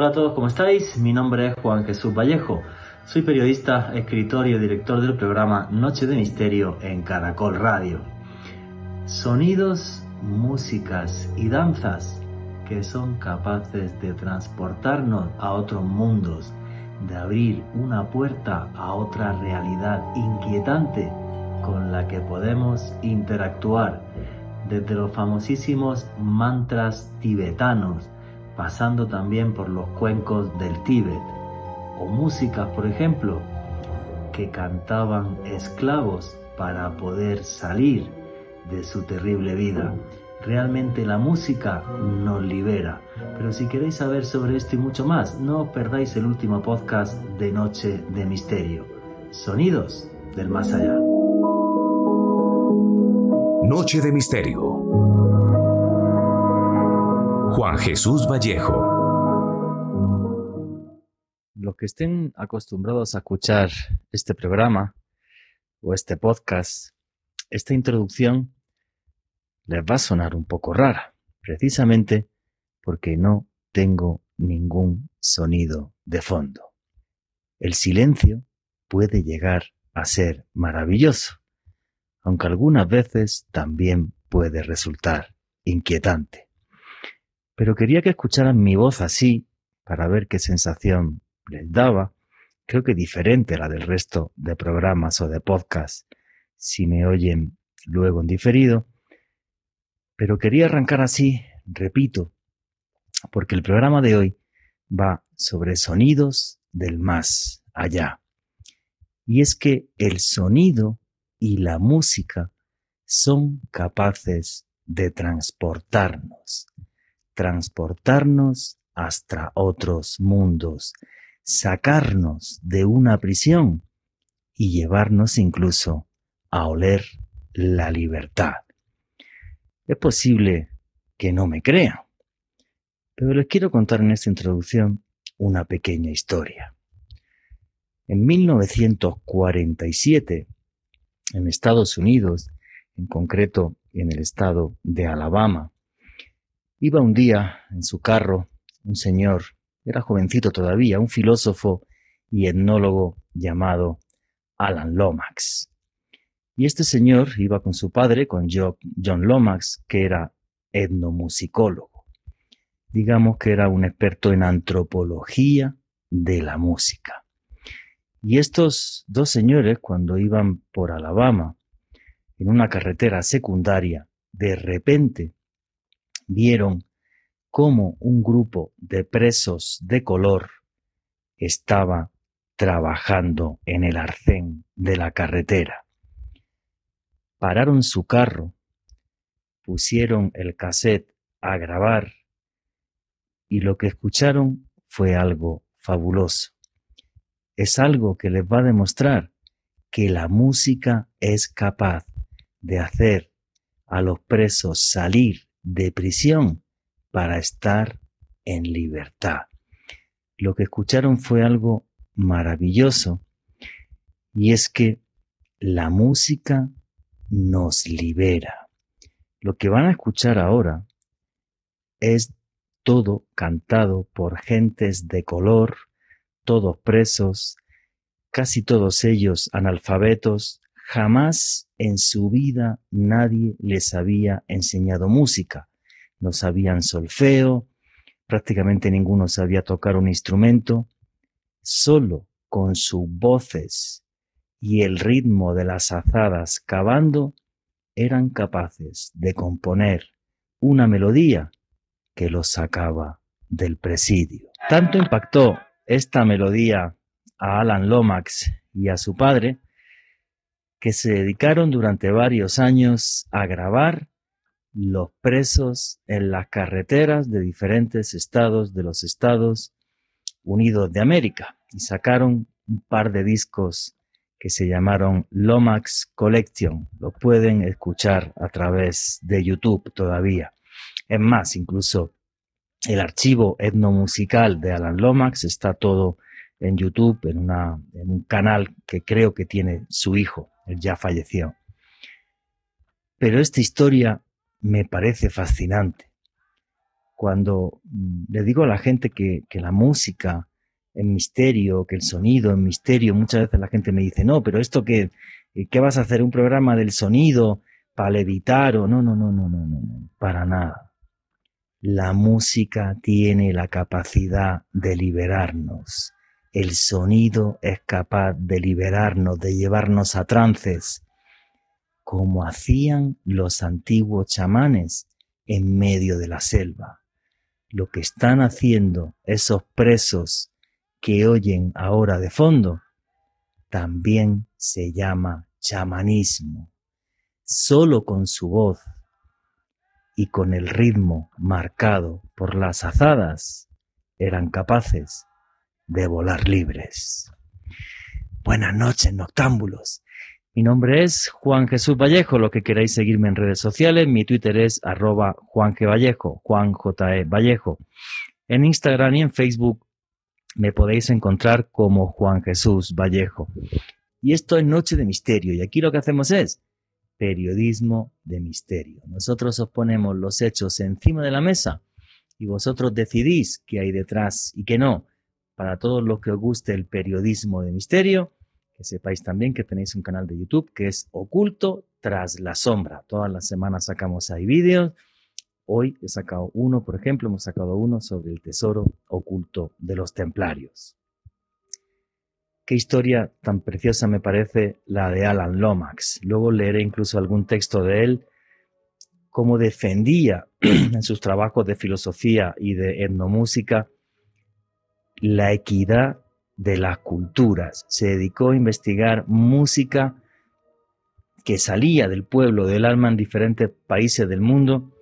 Hola a todos, ¿cómo estáis? Mi nombre es Juan Jesús Vallejo. Soy periodista, escritor y director del programa Noche de Misterio en Caracol Radio. Sonidos, músicas y danzas que son capaces de transportarnos a otros mundos, de abrir una puerta a otra realidad inquietante con la que podemos interactuar, desde los famosísimos mantras tibetanos, pasando también por los cuencos del Tíbet, o músicas, por ejemplo, que cantaban esclavos para poder salir de su terrible vida. Realmente la música nos libera. Pero si queréis saber sobre esto y mucho más, no os perdáis el último podcast de Noche de Misterio. Sonidos del más allá. Noche de Misterio. Juan Jesús Vallejo. Los que estén acostumbrados a escuchar este programa o este podcast, esta introducción les va a sonar un poco rara, precisamente porque no tengo ningún sonido de fondo. El silencio puede llegar a ser maravilloso aunque algunas veces también puede resultar inquietante. Pero quería que escucharan mi voz así para ver qué sensación les daba, creo que diferente a la del resto de programas o de podcasts, si me oyen luego en diferido. Pero quería arrancar así, repito, porque el programa de hoy va sobre sonidos del más allá. Y es que el sonido y la música son capaces de transportarnos, transportarnos hasta otros mundos, sacarnos de una prisión y llevarnos incluso a oler la libertad. Es posible que no me crean, pero les quiero contar en esta introducción una pequeña historia. En 1947, en Estados Unidos, en concreto en el estado de Alabama. Iba un día en su carro un señor, era jovencito todavía, un filósofo y etnólogo llamado Alan Lomax. Y este señor iba con su padre, con John Lomax, que era etnomusicólogo. Digamos que era un experto en antropología de la música. Y estos dos señores, cuando iban por Alabama, en una carretera secundaria, de repente vieron cómo un grupo de presos de color estaba trabajando en el arcén de la carretera. Pararon su carro, pusieron el cassette a grabar y lo que escucharon fue algo fabuloso es algo que les va a demostrar que la música es capaz de hacer a los presos salir de prisión para estar en libertad. Lo que escucharon fue algo maravilloso y es que la música nos libera. Lo que van a escuchar ahora es todo cantado por gentes de color, todos presos, casi todos ellos analfabetos, jamás en su vida nadie les había enseñado música. No sabían solfeo, prácticamente ninguno sabía tocar un instrumento, solo con sus voces y el ritmo de las azadas cavando, eran capaces de componer una melodía que los sacaba del presidio. Tanto impactó esta melodía a Alan Lomax y a su padre, que se dedicaron durante varios años a grabar los presos en las carreteras de diferentes estados de los Estados Unidos de América y sacaron un par de discos que se llamaron Lomax Collection. Lo pueden escuchar a través de YouTube todavía. Es más, incluso el archivo etnomusical de Alan Lomax está todo en YouTube, en, una, en un canal que creo que tiene su hijo, él ya falleció. Pero esta historia me parece fascinante. cuando mm, le digo a la gente que, la música en misterio, que el sonido en misterio, muchas veces la gente me dice, no, pero esto que, ¿qué vas a hacer? ¿Un programa del sonido para levitar o no, no, no, no, no, no, para nada. La música tiene la capacidad de liberarnos. El sonido es capaz de liberarnos, de llevarnos a trances, como hacían los antiguos chamanes en medio de la selva. Lo que están haciendo esos presos que oyen ahora de fondo también se llama chamanismo. Solo con su voz y con el ritmo marcado por las azadas eran capaces de volar libres. Buenas noches, noctámbulos. Mi nombre es Juan Jesús Vallejo. Lo que queráis seguirme en redes sociales, mi Twitter es arroba Juan. Vallejo, Juan J. E. Vallejo. En Instagram y en Facebook me podéis encontrar como Juan Jesús Vallejo. Y esto es Noche de Misterio. Y aquí lo que hacemos es periodismo de misterio. Nosotros os ponemos los hechos encima de la mesa y vosotros decidís qué hay detrás y qué no. Para todos los que os guste el periodismo de misterio, que sepáis también que tenéis un canal de YouTube que es Oculto tras la sombra. Todas las semanas sacamos ahí vídeos Hoy he sacado uno, por ejemplo, hemos sacado uno sobre el tesoro oculto de los templarios. Qué historia tan preciosa me parece la de Alan Lomax. Luego leeré incluso algún texto de él, cómo defendía en sus trabajos de filosofía y de etnomúsica la equidad de las culturas. Se dedicó a investigar música que salía del pueblo, del alma en diferentes países del mundo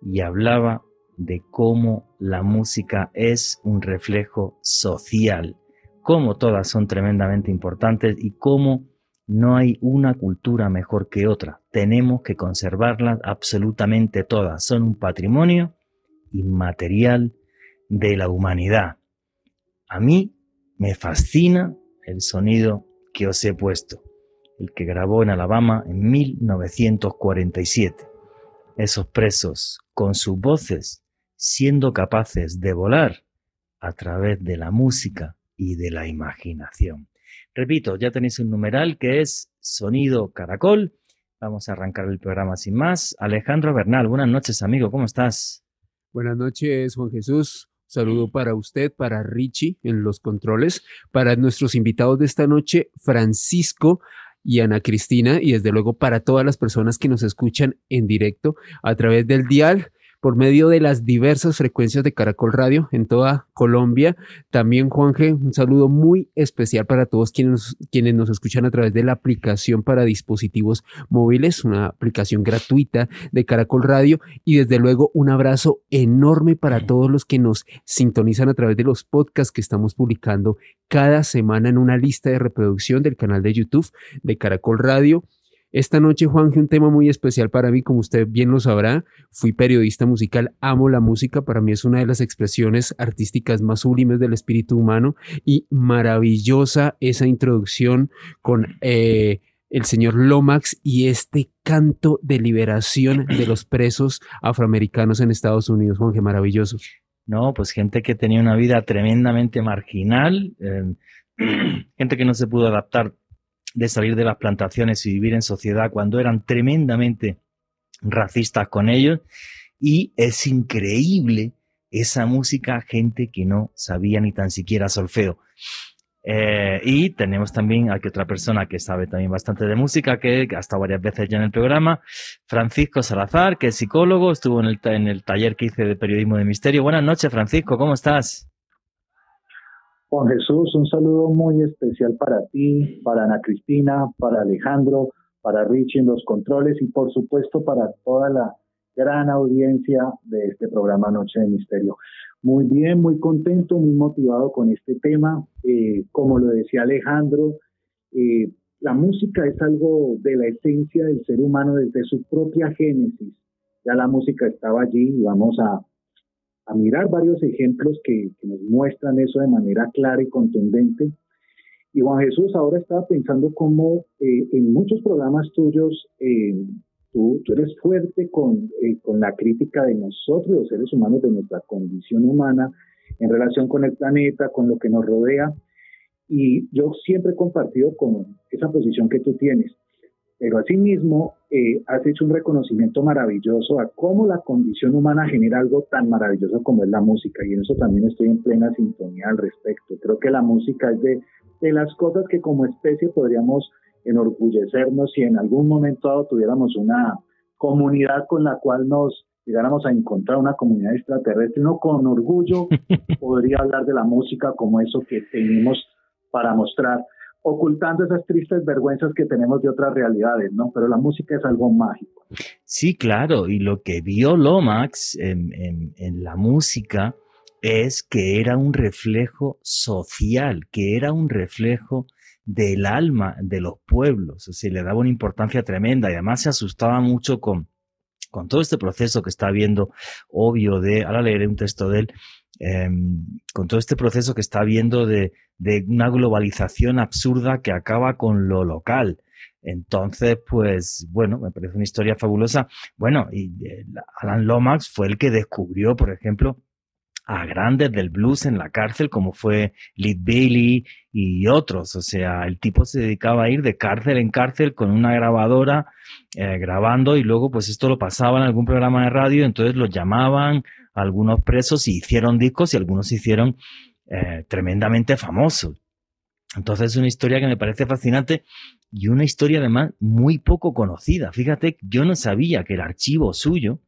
y hablaba de cómo la música es un reflejo social, cómo todas son tremendamente importantes y cómo no hay una cultura mejor que otra. Tenemos que conservarlas absolutamente todas. Son un patrimonio inmaterial de la humanidad. A mí me fascina el sonido que os he puesto, el que grabó en Alabama en 1947. Esos presos con sus voces, siendo capaces de volar a través de la música y de la imaginación. Repito, ya tenéis un numeral que es Sonido Caracol. Vamos a arrancar el programa sin más. Alejandro Bernal, buenas noches, amigo, ¿cómo estás? Buenas noches, Juan Jesús. Saludo para usted, para Richie en los controles, para nuestros invitados de esta noche, Francisco y Ana Cristina y desde luego para todas las personas que nos escuchan en directo a través del dial por medio de las diversas frecuencias de Caracol Radio en toda Colombia. También, Juanje, un saludo muy especial para todos quienes, quienes nos escuchan a través de la aplicación para dispositivos móviles, una aplicación gratuita de Caracol Radio. Y desde luego, un abrazo enorme para todos los que nos sintonizan a través de los podcasts que estamos publicando cada semana en una lista de reproducción del canal de YouTube de Caracol Radio esta noche, Juanje, un tema muy especial para mí, como usted bien lo sabrá. Fui periodista musical, amo la música, para mí es una de las expresiones artísticas más sublimes del espíritu humano y maravillosa esa introducción con eh, el señor Lomax y este canto de liberación de los presos afroamericanos en Estados Unidos. Juanje, maravilloso. No, pues gente que tenía una vida tremendamente marginal, eh, gente que no se pudo adaptar de salir de las plantaciones y vivir en sociedad cuando eran tremendamente racistas con ellos. Y es increíble esa música, gente que no sabía ni tan siquiera solfeo. Eh, y tenemos también aquí otra persona que sabe también bastante de música, que ha estado varias veces ya en el programa, Francisco Salazar, que es psicólogo, estuvo en el, en el taller que hice de periodismo de misterio. Buenas noches, Francisco, ¿cómo estás? Juan Jesús, un saludo muy especial para ti, para Ana Cristina, para Alejandro, para Richie en los controles y por supuesto para toda la gran audiencia de este programa Noche de Misterio. Muy bien, muy contento, muy motivado con este tema. Eh, como lo decía Alejandro, eh, la música es algo de la esencia del ser humano desde su propia génesis. Ya la música estaba allí y vamos a a mirar varios ejemplos que, nos muestran eso de manera clara y contundente. Y Juan Jesús ahora estaba pensando cómo eh, en muchos programas tuyos eh, tú, tú eres fuerte con, eh, con la crítica de nosotros, los seres humanos, de nuestra condición humana en relación con el planeta, con lo que nos rodea. Y yo siempre he compartido con esa posición que tú tienes. Pero asimismo, eh, has hecho un reconocimiento maravilloso a cómo la condición humana genera algo tan maravilloso como es la música. Y en eso también estoy en plena sintonía al respecto. Creo que la música es de, de las cosas que como especie podríamos enorgullecernos si en algún momento dado tuviéramos una comunidad con la cual nos llegáramos a encontrar una comunidad extraterrestre, no con orgullo podría hablar de la música como eso que tenemos para mostrar, ocultando esas tristes vergüenzas que tenemos de otras realidades, ¿no? Pero la música es algo mágico. Sí, claro, y lo que vio Lomax en, la música es que era un reflejo social, que era un reflejo del alma de los pueblos, o sea, le daba una importancia tremenda y además se asustaba mucho con, con todo este proceso que está viendo, obvio, de, ahora leeré un texto de él, em, con todo este proceso que está de, de, una globalización absurda que acaba con lo local. Entonces, pues, bueno, me parece una historia fabulosa. Bueno, y eh, Alan Lomax fue el que descubrió, por ejemplo, a grandes del blues en la cárcel, como fue Lead Bailey y otros. O sea, el tipo se dedicaba a ir de cárcel en cárcel con una grabadora eh, grabando y luego pues esto lo pasaba en algún programa de radio, entonces los llamaban algunos presos y hicieron discos y algunos se hicieron eh, tremendamente famosos. Entonces es una historia que me parece fascinante y una historia además muy poco conocida. Fíjate, yo no sabía que el archivo suyo,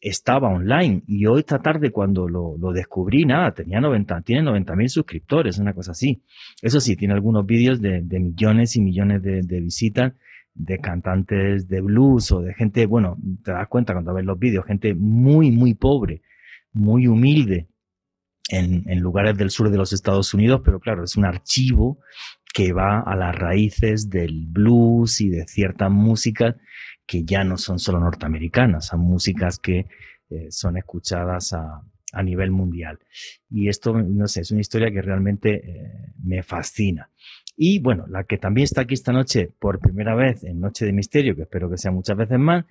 estaba online y hoy esta tarde cuando lo, descubrí, nada, tenía 90, tiene 90 mil suscriptores, una cosa así. Eso sí, tiene algunos vídeos de, millones y millones de, visitas de cantantes de blues o de gente, bueno, te das cuenta cuando ves los vídeos, gente muy, muy pobre, muy humilde en, en lugares del sur de los Estados Unidos, pero claro, es un archivo que va a las raíces del blues y de ciertas músicas que ya no son solo norteamericanas, son músicas que eh, son escuchadas a, nivel mundial. Y esto, no sé, es una historia que realmente eh, me fascina. Y bueno, la que también está aquí esta noche por primera vez en Noche de Misterio, que espero que sea muchas veces más,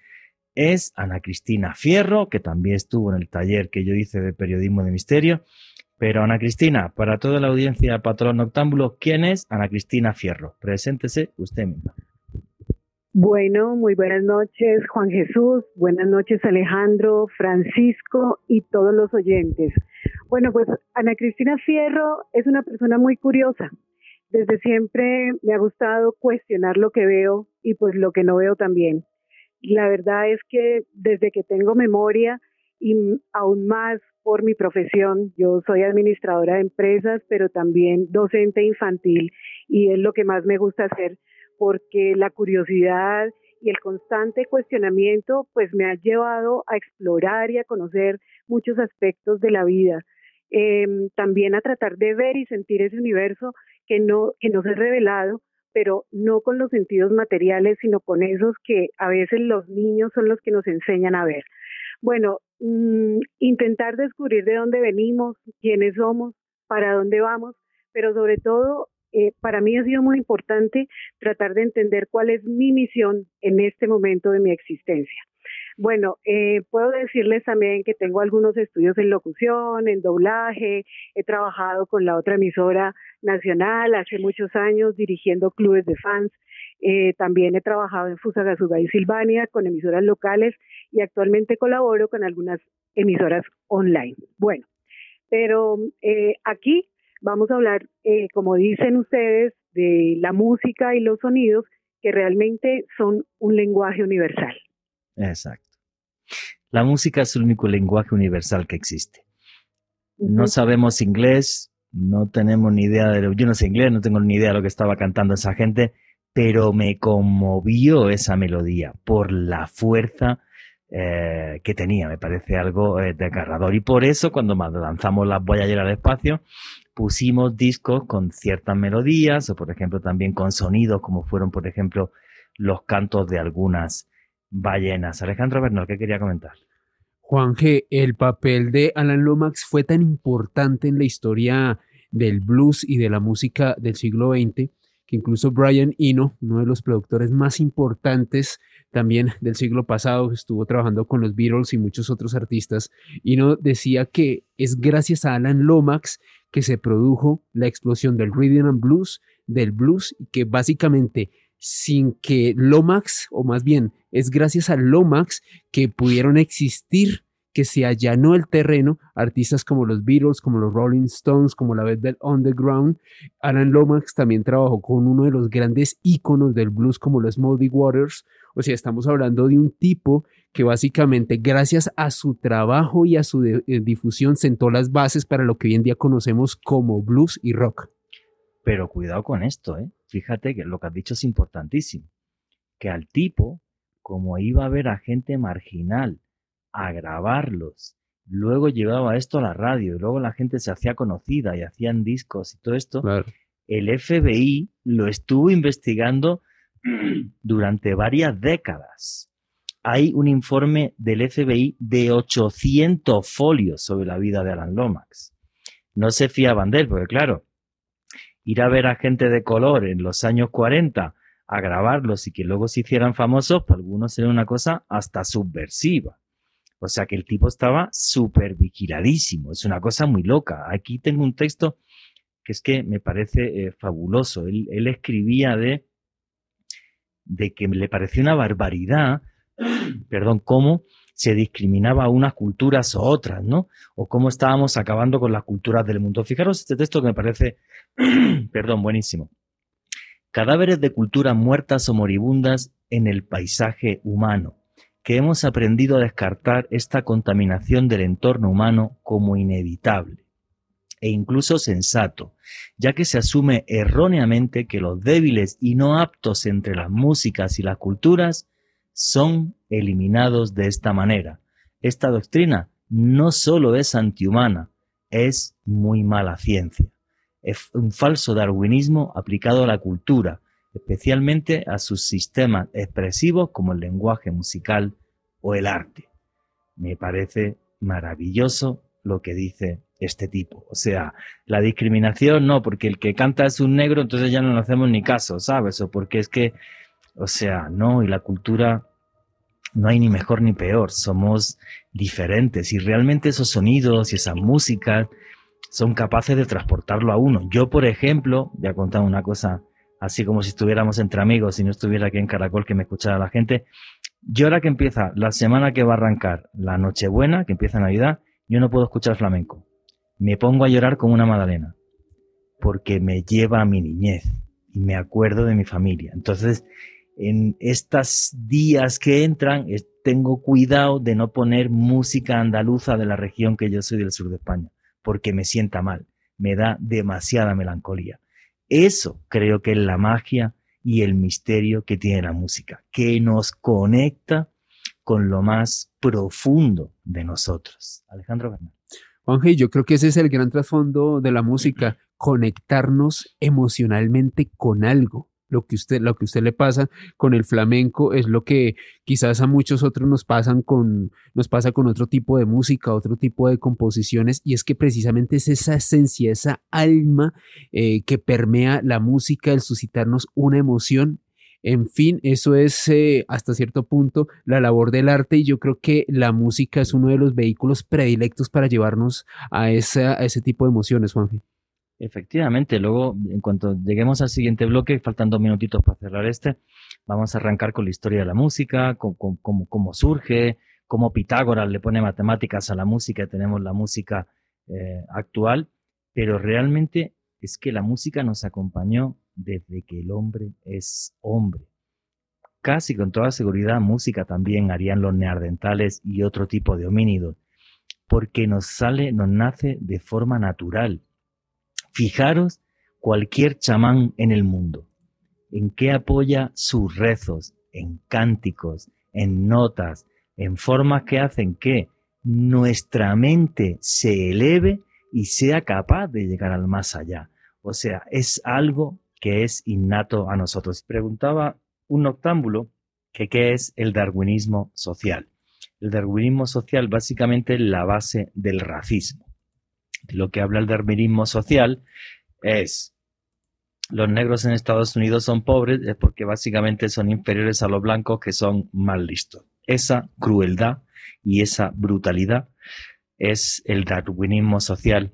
es Ana Cristina Fierro, que también estuvo en el taller que yo hice de periodismo de misterio. Pero Ana Cristina, para toda la audiencia Patrón Noctámbulo, ¿quién es Ana Cristina Fierro? Preséntese usted misma. Bueno, muy buenas noches Juan Jesús, buenas noches Alejandro, Francisco y todos los oyentes. Bueno, pues Ana Cristina Fierro es una persona muy curiosa. Desde siempre me ha gustado cuestionar lo que veo y pues lo que no veo también. La verdad es que desde que tengo memoria y aún más por mi profesión, yo soy administradora de empresas, pero también docente infantil y es lo que más me gusta hacer porque la curiosidad y el constante cuestionamiento pues me ha llevado a explorar y a conocer muchos aspectos de la vida. Em, también a tratar de ver y sentir ese universo que no, que no se ha revelado, pero no con los sentidos materiales, sino con esos que a veces los niños son los que nos enseñan a ver. Bueno, mm, intentar descubrir de dónde venimos, quiénes somos, para dónde vamos, pero sobre todo eh, para mí ha sido muy importante tratar de entender cuál es mi misión en este momento de mi existencia. Bueno, eh, puedo decirles también que tengo algunos estudios en locución, en doblaje, he trabajado con la otra emisora nacional hace muchos años dirigiendo clubes de fans, eh, también he trabajado en Fusagasugá y Silvania con emisoras locales y actualmente colaboro con algunas emisoras online. Bueno, pero aquí Vamos a hablar, eh, como dicen ustedes, de la música y los sonidos que realmente son un lenguaje universal. Exacto. La música es el único lenguaje universal que existe. No sabemos inglés, no tenemos ni idea de lo, yo no sé inglés, no tengo ni idea de lo que estaba cantando esa gente, pero me conmovió esa melodía por la fuerza eh, que tenía, me parece algo eh, desgarrador. Y por eso cuando lanzamos las Voyager al espacio, pusimos discos con ciertas melodías o por ejemplo también con sonidos como fueron por ejemplo los cantos de algunas ballenas. Alejandro Bernal, ¿qué quería comentar? Juan G., el papel de Alan Lomax fue tan importante en la historia del blues y de la música del siglo XX que incluso Brian Eno, uno de los productores más importantes también del siglo pasado, estuvo trabajando con los Beatles y muchos otros artistas, Eno decía que es gracias a Alan Lomax que se produjo la explosión del rhythm and blues, del blues, y que básicamente sin que Lomax, o más bien es gracias a Lomax que pudieron existir que se allanó el terreno, artistas como los Beatles, como los Rolling Stones, como la Velvet Underground. Alan Lomax también trabajó con uno de los grandes íconos del blues como los Muddy Waters. O sea, estamos hablando de un tipo que básicamente gracias a su trabajo y a su eh, difusión sentó las bases para lo que hoy en día conocemos como blues y rock. Pero cuidado con esto, ¿eh? Fíjate que lo que has dicho es importantísimo. Que al tipo, como iba a ver a gente marginal, a grabarlos. Luego llevaba esto a la radio y luego la gente se hacía conocida y hacían discos y todo esto. El FBI lo estuvo investigando durante varias décadas. Hay un informe del FBI de 800 folios sobre la vida de Alan Lomax. No se fiaban de él, porque claro, ir a ver a gente de color en los años 40 a grabarlos y que luego se hicieran famosos, para algunos era una cosa hasta subversiva. O sea que el tipo estaba súper vigiladísimo. Es una cosa muy loca. Aquí tengo un texto que es que me parece eh, fabuloso. Él, escribía de, de que le parecía una barbaridad, perdón, cómo se discriminaba a unas culturas o otras, ¿no? O cómo estábamos acabando con las culturas del mundo. Fijaros este texto que me parece, perdón, buenísimo. Cadáveres de culturas muertas o moribundas en el paisaje humano que hemos aprendido a descartar esta contaminación del entorno humano como inevitable e incluso sensato, ya que se asume erróneamente que los débiles y no aptos entre las músicas y las culturas son eliminados de esta manera. Esta doctrina no solo es antihumana, es muy mala ciencia. Es un falso darwinismo aplicado a la cultura, especialmente a sus sistemas expresivos como el lenguaje musical o el arte. Me parece maravilloso lo que dice este tipo. O sea, la discriminación no, porque el que canta es un negro, entonces ya no le hacemos ni caso, ¿sabes? O porque es que, o sea, no, y la cultura no hay ni mejor ni peor, somos diferentes y realmente esos sonidos y esa música son capaces de transportarlo a uno. Yo, por ejemplo, voy a contar una cosa así como si estuviéramos entre amigos y no estuviera aquí en Caracol que me escuchara la gente. Yo ahora que empieza la semana que va a arrancar la Nochebuena, que empieza Navidad, yo no puedo escuchar flamenco. Me pongo a llorar como una magdalena, porque me lleva a mi niñez y me acuerdo de mi familia. Entonces, en estos días que entran, tengo cuidado de no poner música andaluza de la región que yo soy del sur de España, porque me sienta mal, me da demasiada melancolía. Eso creo que es la magia y el misterio que tiene la música, que nos conecta con lo más profundo de nosotros. Alejandro Bernal. Juanje, yo creo que ese es el gran trasfondo de la música, conectarnos emocionalmente con algo lo que usted, lo que usted le pasa con el flamenco es lo que quizás a muchos otros nos pasan con, nos pasa con otro tipo de música, otro tipo de composiciones, y es que precisamente es esa esencia, esa alma eh, que permea la música, el suscitarnos una emoción. En fin, eso es eh, hasta cierto punto la labor del arte y yo creo que la música es uno de los vehículos predilectos para llevarnos a, ese tipo de emociones, Juanji. Efectivamente, luego, en cuanto lleguemos al siguiente bloque, faltan dos minutitos para cerrar este, vamos a arrancar con la historia de la música, cómo, surge, cómo Pitágoras le pone matemáticas a la música tenemos la música eh, actual, pero realmente es que la música nos acompañó desde que el hombre es hombre. Casi con toda seguridad, música también harían los neandertales y otro tipo de homínidos, porque nos sale, nos nace de forma natural Fijaros cualquier chamán en el mundo. ¿En qué apoya sus rezos? En cánticos, en notas, en formas que hacen que nuestra mente se eleve y sea capaz de llegar al más allá. O sea, es algo que es innato a nosotros. Preguntaba un noctámbulo que qué es el darwinismo social. El darwinismo social básicamente es la base del racismo lo que habla el darwinismo social es los negros en Estados Unidos son pobres es porque básicamente son inferiores a los blancos que son más listos. Esa crueldad y esa brutalidad es el darwinismo social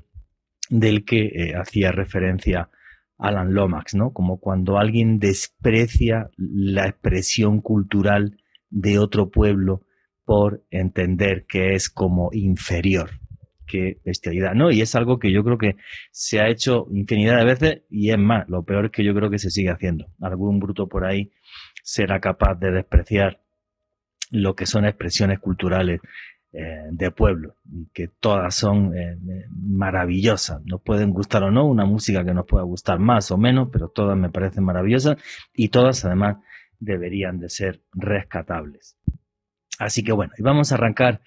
del que eh, hacía referencia Alan Lomax, ¿no? Como cuando alguien desprecia la expresión cultural de otro pueblo por entender que es como inferior. Qué bestialidad, ¿no? Y es algo que yo creo que se ha hecho infinidad de veces y es más, lo peor es que yo creo que se sigue haciendo. Algún bruto por ahí será capaz de despreciar lo que son expresiones culturales eh, de pueblo, que todas son eh, maravillosas. Nos pueden gustar o no, una música que nos pueda gustar más o menos, pero todas me parecen maravillosas y todas además deberían de ser rescatables. Así que bueno, y vamos a arrancar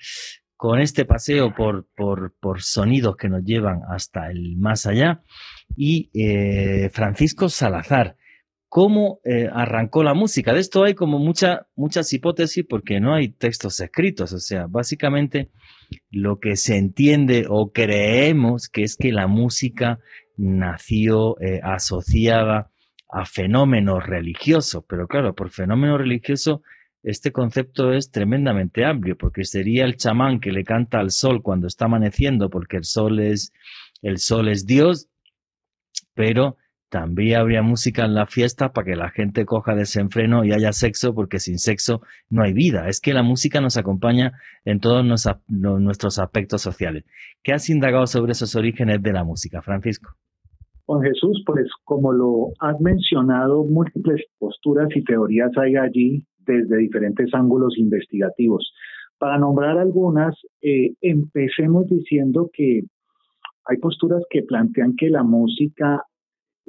con este paseo por, por, por sonidos que nos llevan hasta el más allá. Y eh, Francisco Salazar, cómo eh, arrancó la música. De esto hay como mucha, muchas hipótesis porque no hay textos escritos. O sea, básicamente lo que se entiende o creemos que es que la música nació eh, asociada a fenómenos religiosos. Pero claro, por fenómeno religioso este concepto es tremendamente amplio porque sería el chamán que le canta al sol cuando está amaneciendo porque el sol es el sol es Dios, pero también habría música en la fiesta para que la gente coja desenfreno y haya sexo, porque sin sexo no hay vida. Es que la música nos acompaña en todos nuestros aspectos sociales. ¿Qué has indagado sobre esos orígenes de la música, Francisco? Juan Jesús, pues como lo has mencionado, múltiples posturas y teorías hay allí desde diferentes ángulos investigativos. Para nombrar algunas, eh, empecemos diciendo que hay posturas que plantean que la música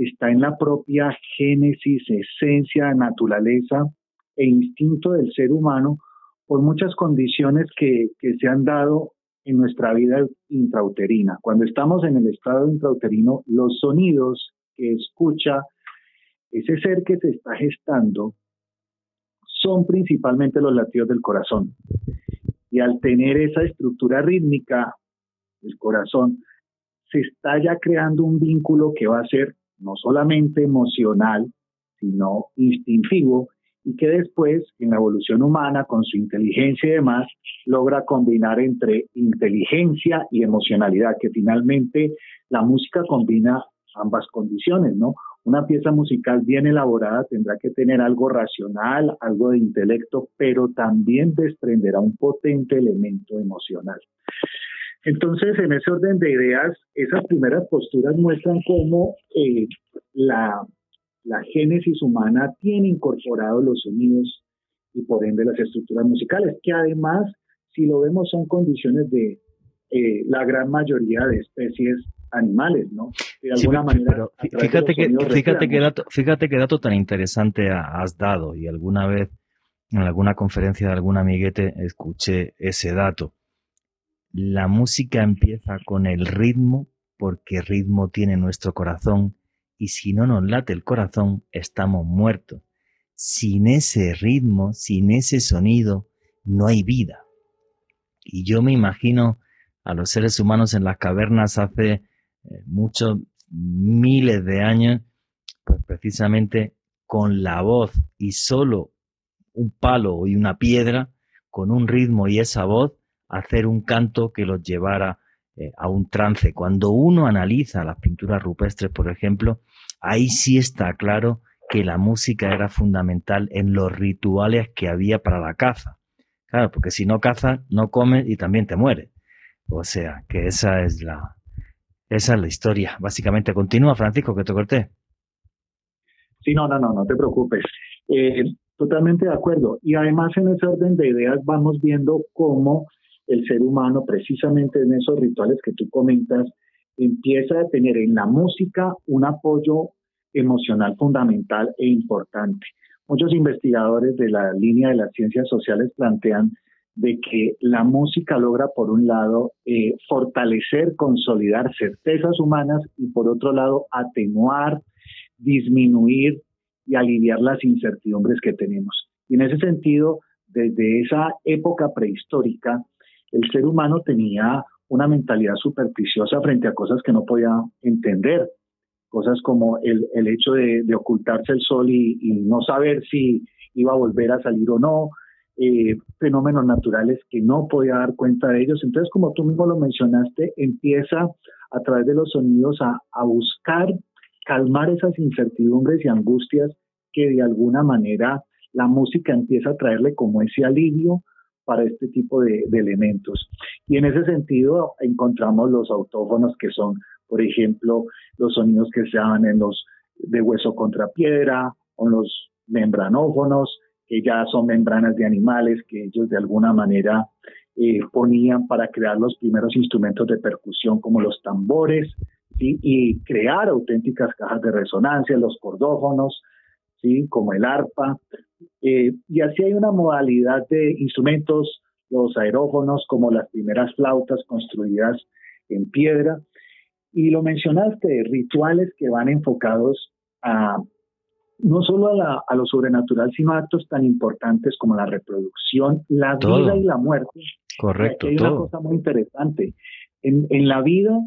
está en la propia génesis, esencia, naturaleza e instinto del ser humano por muchas condiciones que, se han dado en nuestra vida intrauterina. Cuando estamos en el estado intrauterino, los sonidos que escucha ese ser que se está gestando son principalmente los latidos del corazón. Y al tener esa estructura rítmica del corazón, se está ya creando un vínculo que va a ser no solamente emocional, sino instintivo, y que después, en la evolución humana, con su inteligencia y demás, logra combinar entre inteligencia y emocionalidad, que finalmente la música combina ambas condiciones, ¿no? Una pieza musical bien elaborada tendrá que tener algo racional, algo de intelecto, pero también desprenderá un potente elemento emocional. Entonces, en ese orden de ideas, esas primeras posturas muestran cómo eh, la, génesis humana tiene incorporados los sonidos y por ende las estructuras musicales, que además, si lo vemos, son condiciones de eh, la gran mayoría de especies animales, ¿no? De alguna manera. fíjate, que, fíjate, qué dato, fíjate qué dato tan interesante has dado y alguna vez en alguna conferencia de algún amiguete escuché ese dato. La música empieza con el ritmo porque ritmo tiene nuestro corazón y si no nos late el corazón estamos muertos. Sin ese ritmo, sin ese sonido, no hay vida. Y yo me imagino a los seres humanos en las cavernas hace eh, muchos miles de años, pues precisamente con la voz y solo un palo y una piedra, con un ritmo y esa voz, hacer un canto que los llevara eh, a un trance. Cuando uno analiza las pinturas rupestres, por ejemplo, ahí sí está claro que la música era fundamental en los rituales que había para la caza. Claro, porque si no cazas, no comes y también te mueres. O sea, que esa es la, esa es la historia. Básicamente, continúa, Francisco, que te corté. Sí, no, no, no, no te preocupes. Eh, totalmente de acuerdo. Y además en ese orden de ideas vamos viendo cómo el ser humano, precisamente en esos rituales que tú comentas, empieza a tener en la música un apoyo emocional fundamental e importante. Muchos investigadores de la línea de las ciencias sociales plantean de que la música logra, por un lado, eh, fortalecer, consolidar certezas humanas y, por otro lado, atenuar, disminuir y aliviar las incertidumbres que tenemos. Y en ese sentido, desde esa época prehistórica, el ser humano tenía una mentalidad supersticiosa frente a cosas que no podía entender. cosas como el, el hecho de, ocultarse el sol y, no saber si iba a volver a salir o no, eh, fenómenos naturales que no podía dar cuenta de ellos. Entonces, como tú mismo lo mencionaste, empieza a través de los sonidos a, a buscar calmar esas incertidumbres y angustias que de alguna manera la música empieza a traerle como ese alivio para este tipo de, elementos. Y en ese sentido encontramos los autófonos que son, por ejemplo, los sonidos que se llaman en los de hueso contra piedra o los membranófonos, que ya son membranas de animales que ellos de alguna manera eh, ponían para crear los primeros instrumentos de percusión como los tambores y crear auténticas cajas de resonancia, los cordófonos, ¿sí? como el arpa. Eh, y así hay una modalidad de instrumentos, los aerófonos, como las primeras flautas construidas en piedra. Y lo mencionaste, rituales que van enfocados a no solo a, a, lo sobrenatural, sino a actos tan importantes como la reproducción, la vida y la muerte. Correcto. hay una cosa muy interesante. En, en la vida,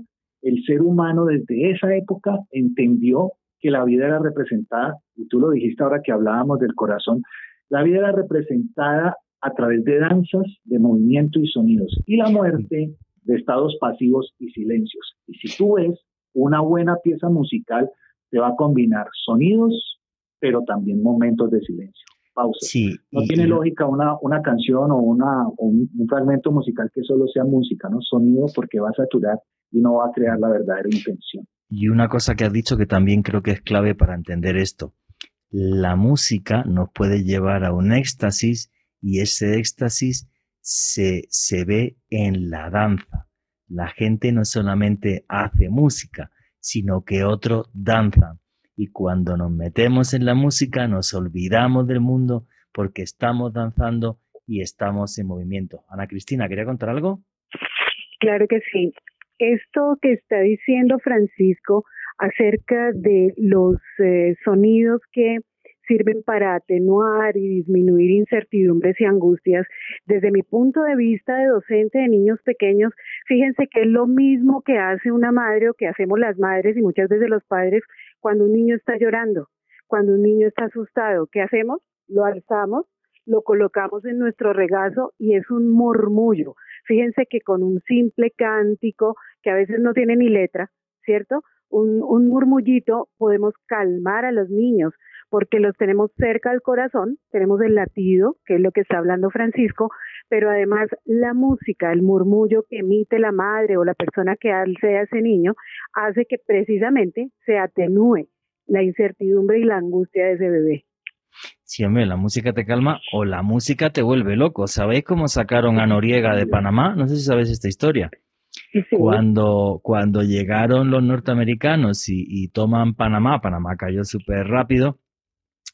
el ser humano desde esa época entendió que la vida era representada, y tú lo dijiste ahora que hablábamos del corazón, la vida era representada a través de danzas, de movimiento y sonidos, y la muerte de estados pasivos y silencios. Y si tú ves una buena pieza musical, te va a combinar sonidos, pero también momentos de silencio. Pausa. no tiene lógica una, una canción o, una, un, un, fragmento musical que solo sea música, ¿no? Sonido porque va a saturar y no va a crear la verdadera intención. Y una cosa que has dicho que también creo que es clave para entender esto. La música nos puede llevar a un éxtasis y ese éxtasis se, se ve en la danza. La gente no solamente hace música, sino que otros danzan. Y cuando nos metemos en la música nos olvidamos del mundo porque estamos danzando y estamos en movimiento. Ana Cristina, ¿quería contar algo? Claro que sí esto que está diciendo Francisco acerca de los eh, sonidos que sirven para atenuar y disminuir incertidumbres y angustias. Desde mi punto de vista de docente de niños pequeños, fíjense que es lo mismo que hace una madre o que hacemos las madres y muchas veces los padres cuando un niño está llorando, cuando un niño está asustado. ¿Qué hacemos? Lo alzamos, lo colocamos en nuestro regazo y es un murmullo. Fíjense que con un simple cántico, que a veces no tiene ni letra, ¿cierto? Un, un murmullito podemos calmar a los niños porque los tenemos cerca del corazón, tenemos el latido, que es lo que está hablando Francisco, pero además la música, el murmullo que emite la madre o la persona que hace a ese niño, hace que precisamente se atenúe la incertidumbre y la angustia de ese bebé. Si hombre, la música te calma o la música te vuelve loco. ¿Sabéis cómo sacaron a Noriega de Panamá? No sé si sabéis esta historia. Cuando, cuando llegaron los norteamericanos y, y toman Panamá, Panamá cayó súper rápido,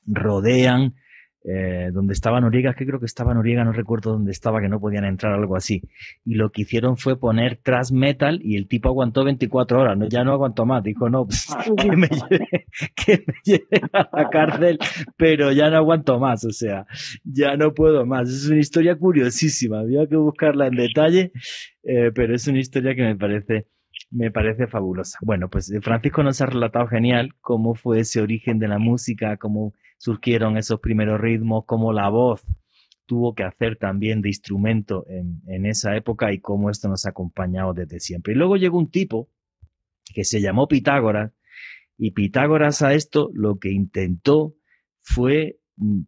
rodean eh, donde estaba Noriega, que creo que estaba Noriega, no recuerdo dónde estaba, que no podían entrar, algo así. Y lo que hicieron fue poner thrash metal y el tipo aguantó 24 horas, no, ya no aguantó más, dijo, no, pues, que, me lleven a la cárcel, pero ya no aguanto más, o sea, ya no puedo más. Es una historia curiosísima, había que buscarla en detalle, eh, pero es una historia que me parece me parece fabulosa. Bueno, pues eh, Francisco nos ha relatado genial cómo fue ese origen de la música, cómo surgieron esos primeros ritmos, cómo la voz tuvo que hacer también de instrumento en, en esa época y cómo esto nos ha acompañado desde siempre. Y luego llegó un tipo que se llamó Pitágoras y Pitágoras a esto lo que intentó fue mm,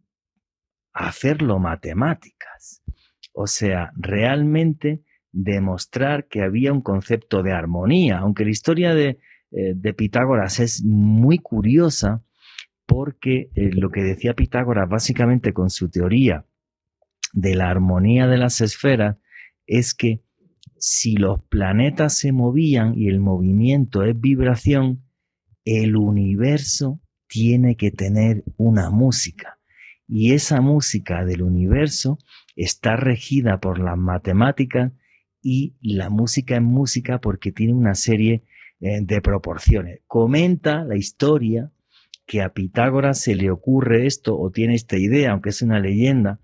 hacerlo matemáticas. O sea, realmente demostrar que había un concepto de armonía, aunque la historia de, eh, de Pitágoras es muy curiosa porque eh, lo que decía Pitágoras básicamente con su teoría de la armonía de las esferas es que si los planetas se movían y el movimiento es vibración, el universo tiene que tener una música. Y esa música del universo está regida por las matemáticas y la música es música porque tiene una serie eh, de proporciones. Comenta la historia que a Pitágoras se le ocurre esto o tiene esta idea, aunque es una leyenda,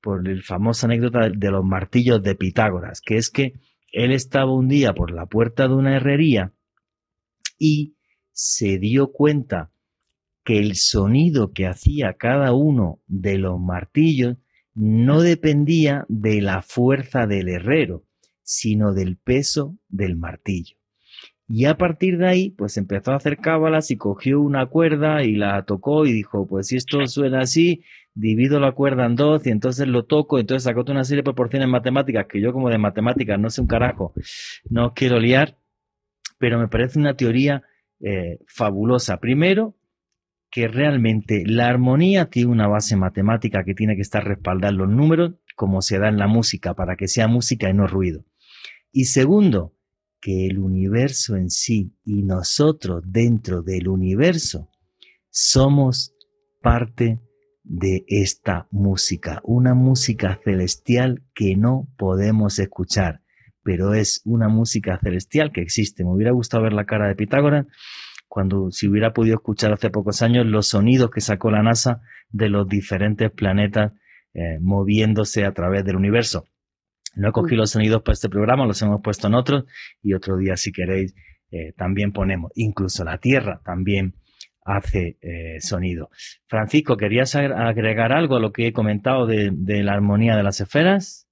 por el famosa anécdota de los martillos de Pitágoras, que es que él estaba un día por la puerta de una herrería y se dio cuenta que el sonido que hacía cada uno de los martillos no dependía de la fuerza del herrero, sino del peso del martillo. Y a partir de ahí, pues empezó a hacer cábalas y cogió una cuerda y la tocó y dijo, pues si esto suena así, divido la cuerda en dos y entonces lo toco, entonces sacó una serie de proporciones matemáticas que yo como de matemáticas no sé un carajo, no quiero liar, pero me parece una teoría eh, fabulosa. Primero, que realmente la armonía tiene una base matemática que tiene que estar respaldada en los números, como se da en la música, para que sea música y no ruido. Y segundo, que el universo en sí y nosotros dentro del universo somos parte de esta música, una música celestial que no podemos escuchar, pero es una música celestial que existe. Me hubiera gustado ver la cara de Pitágoras cuando si hubiera podido escuchar hace pocos años los sonidos que sacó la NASA de los diferentes planetas eh, moviéndose a través del universo. No he cogido los sonidos para este programa, los hemos puesto en otros y otro día, si queréis, eh, también ponemos. Incluso la Tierra también hace eh, sonido. Francisco, ¿querías agregar algo a lo que he comentado de, la armonía de las esferas?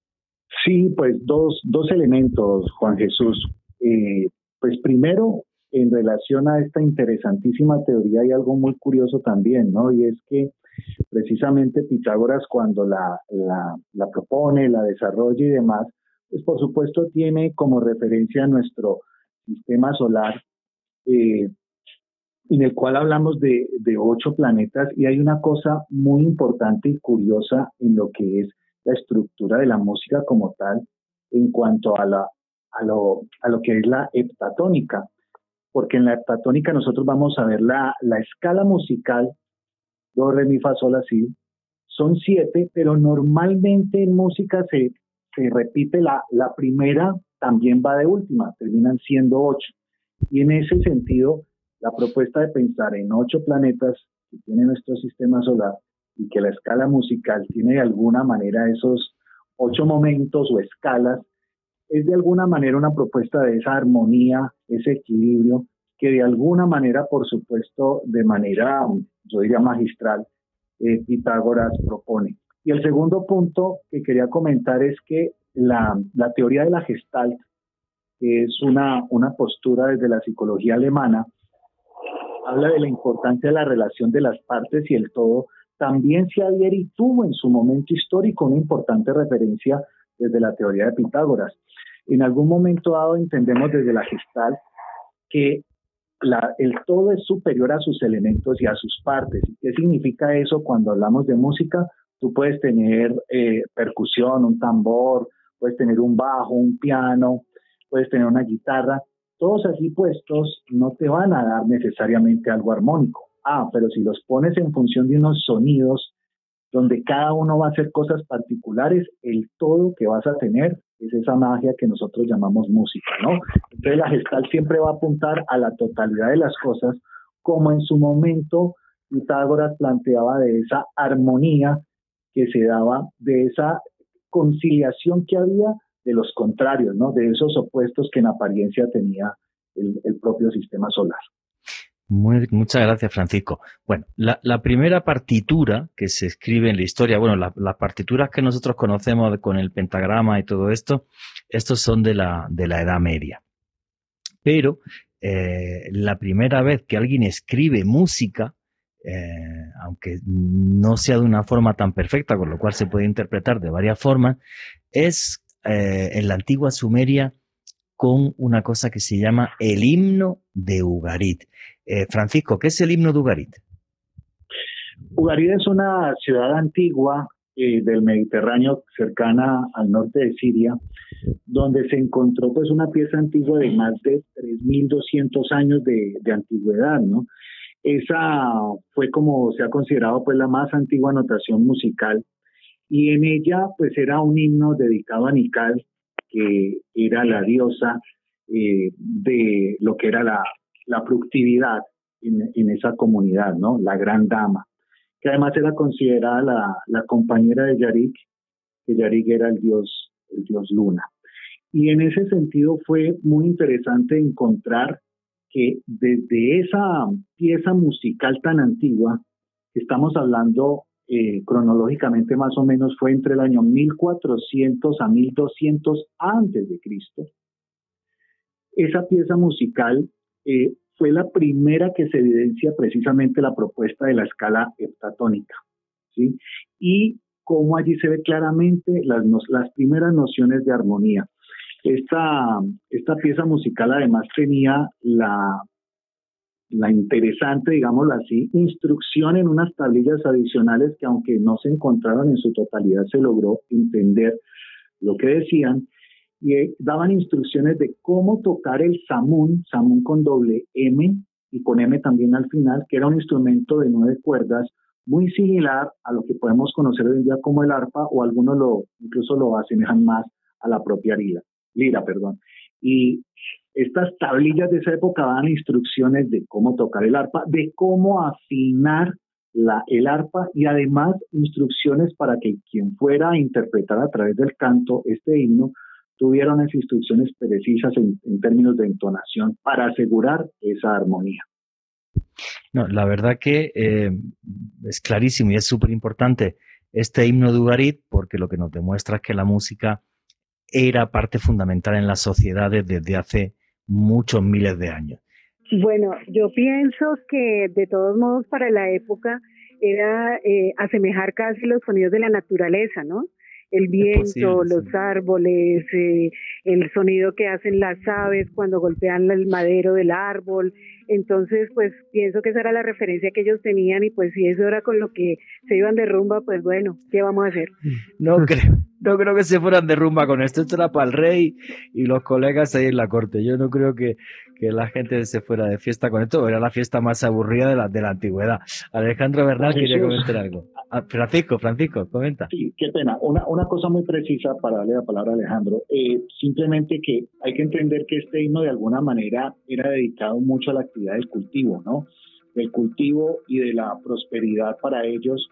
Sí, pues dos, dos elementos, Juan Jesús. Eh, pues primero, en relación a esta interesantísima teoría hay algo muy curioso también, ¿no? Y es que precisamente Pitágoras cuando la, la, propone, la desarrolla y demás, pues por supuesto tiene como referencia nuestro sistema solar, eh, en el cual hablamos de, de, ocho planetas y hay una cosa muy importante y curiosa en lo que es la estructura de la música como tal en cuanto a, la, a, lo, a lo que es la heptatónica, porque en la heptatónica nosotros vamos a ver la, la escala musical do, re, mi, fa, sol, así. Son siete, pero normalmente en música se, se repite la, la primera, también va de última, terminan siendo ocho. Y en ese sentido, la propuesta de pensar en ocho planetas que tiene nuestro sistema solar y que la escala musical tiene de alguna manera esos ocho momentos o escalas, es de alguna manera una propuesta de esa armonía, ese equilibrio que de alguna manera, por supuesto, de manera, yo diría magistral, eh, Pitágoras propone. Y el segundo punto que quería comentar es que la, teoría de la gestalt, es una, postura desde la psicología alemana, habla de la importancia de la relación de las partes y el todo, también se adhiere y tuvo en su momento histórico una importante referencia desde la teoría de Pitágoras. En algún momento dado entendemos desde la gestal que el todo es superior a sus elementos y a sus partes. ¿Qué significa eso cuando hablamos de música? Tú puedes tener eh, percusión, un tambor, puedes tener un bajo, un piano, puedes tener una guitarra. Todos así puestos no te van a dar necesariamente algo armónico. Ah, pero si los pones en función de unos sonidos donde cada uno va a hacer cosas particulares, el todo que vas a tener es esa magia que nosotros llamamos música, ¿no? Entonces la gestal siempre va a apuntar a la totalidad de las cosas, como en su momento Pitágoras planteaba de esa armonía que se daba, de esa conciliación que había de los contrarios, ¿no? De esos opuestos que en apariencia tenía el propio sistema solar muchas gracias, Francisco. Bueno, la, primera partitura que se escribe en la historia, bueno, las partituras que nosotros conocemos con el pentagrama y todo esto, estos son de la, de la Edad Media. Pero eh, la primera vez que alguien escribe música, eh, aunque no sea de una forma tan perfecta, con lo cual se puede interpretar de varias formas, es eh, en la antigua Sumeria con una cosa que se llama el himno de Ugarit. Eh, Francisco, ¿qué es el himno de Ugarit? Ugarit es una ciudad antigua eh, del Mediterráneo cercana al norte de Siria, donde se encontró pues una pieza antigua de más de 3.200 años de, antigüedad, ¿no? Esa fue como se ha considerado pues la más antigua notación musical y en ella pues era un himno dedicado a Nikal, que era la diosa eh, de lo que era la, la productividad en, esa comunidad, ¿no? La gran dama, que además era considerada la, la compañera de Yarik, que Yarik era el dios, el dios luna. Y en ese sentido fue muy interesante encontrar que desde esa pieza musical tan antigua, estamos hablando eh, cronológicamente más o menos fue entre el año 1400 a 1200 antes de Cristo. Esa pieza musical eh, fue la primera que se evidencia precisamente la propuesta de la escala heptatónica. ¿sí? Y cómo allí se ve claramente las, las primeras nociones de armonía. Esta, esta pieza musical además tenía la, la interesante, digámoslo así, instrucción en unas tablillas adicionales que aunque no se encontraron en su totalidad, se logró entender lo que decían y eh, daban instrucciones de cómo tocar el samun, samun con doble M y con M también al final, que era un instrumento de nueve cuerdas muy similar a lo que podemos conocer hoy en día como el arpa o algunos lo incluso lo asemejan más a la propia lira, lira, perdón. Y estas tablillas de esa época daban instrucciones de cómo tocar el arpa, de cómo afinar la, el arpa y además instrucciones para que quien fuera a interpretar a través del canto este himno tuviera unas instrucciones precisas en, términos de entonación para asegurar esa armonía. No, la verdad que eh, es clarísimo y es súper importante este himno de Ugarit porque lo que nos demuestra es que la música era parte fundamental en las sociedades desde hace muchos miles de años. Bueno, yo pienso que de todos modos para la época era eh, asemejar casi los sonidos de la naturaleza, ¿no? El viento, los árboles, eh, el sonido que hacen las aves cuando golpean el madero del árbol. Entonces, pues pienso que esa era la referencia que ellos tenían y pues si eso era con lo que se iban de rumba, pues bueno, ¿qué vamos a hacer? No creo, no creo que se fueran de rumba con esto. Esto era para el rey y los colegas ahí en la corte. Yo no creo que, que la gente se fuera de fiesta con esto. Era la fiesta más aburrida de la, de la antigüedad. Alejandro Bernal quería comentar algo. Ah, Francisco, Francisco, comenta. Sí, qué pena. Una, una cosa muy precisa para darle la palabra a Alejandro. Eh, simplemente que hay que entender que este himno de alguna manera era dedicado mucho a la actividad del cultivo, ¿no? Del cultivo y de la prosperidad para ellos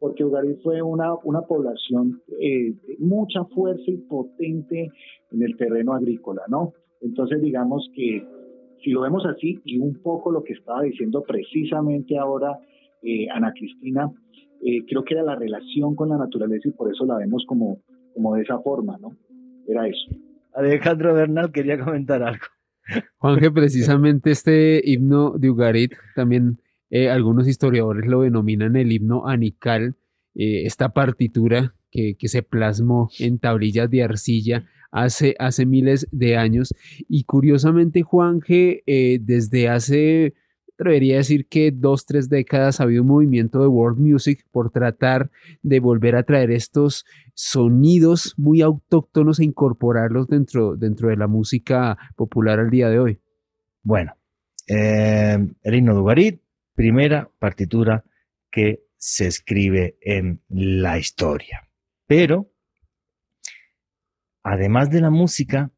porque Ugarit fue una, una población eh, de mucha fuerza y potente en el terreno agrícola, ¿no? Entonces digamos que si lo vemos así y un poco lo que estaba diciendo precisamente ahora eh, Ana Cristina, eh, creo que era la relación con la naturaleza y por eso la vemos como, como de esa forma, ¿no? Era eso. Alejandro Bernal quería comentar algo. Juanje, precisamente este himno de Ugarit también eh, algunos historiadores lo denominan el himno anical, eh, esta partitura que, se plasmó en tablillas de arcilla hace, hace miles de años. Y curiosamente, Juanje, eh, desde hace, debería decir que dos, tres décadas ha habido un movimiento de world music por tratar de volver a traer estos sonidos muy autóctonos e incorporarlos dentro, dentro de la música popular al día de hoy. Bueno, el himno de Ugarit primera partitura que se escribe en la historia. Pero, además de la música,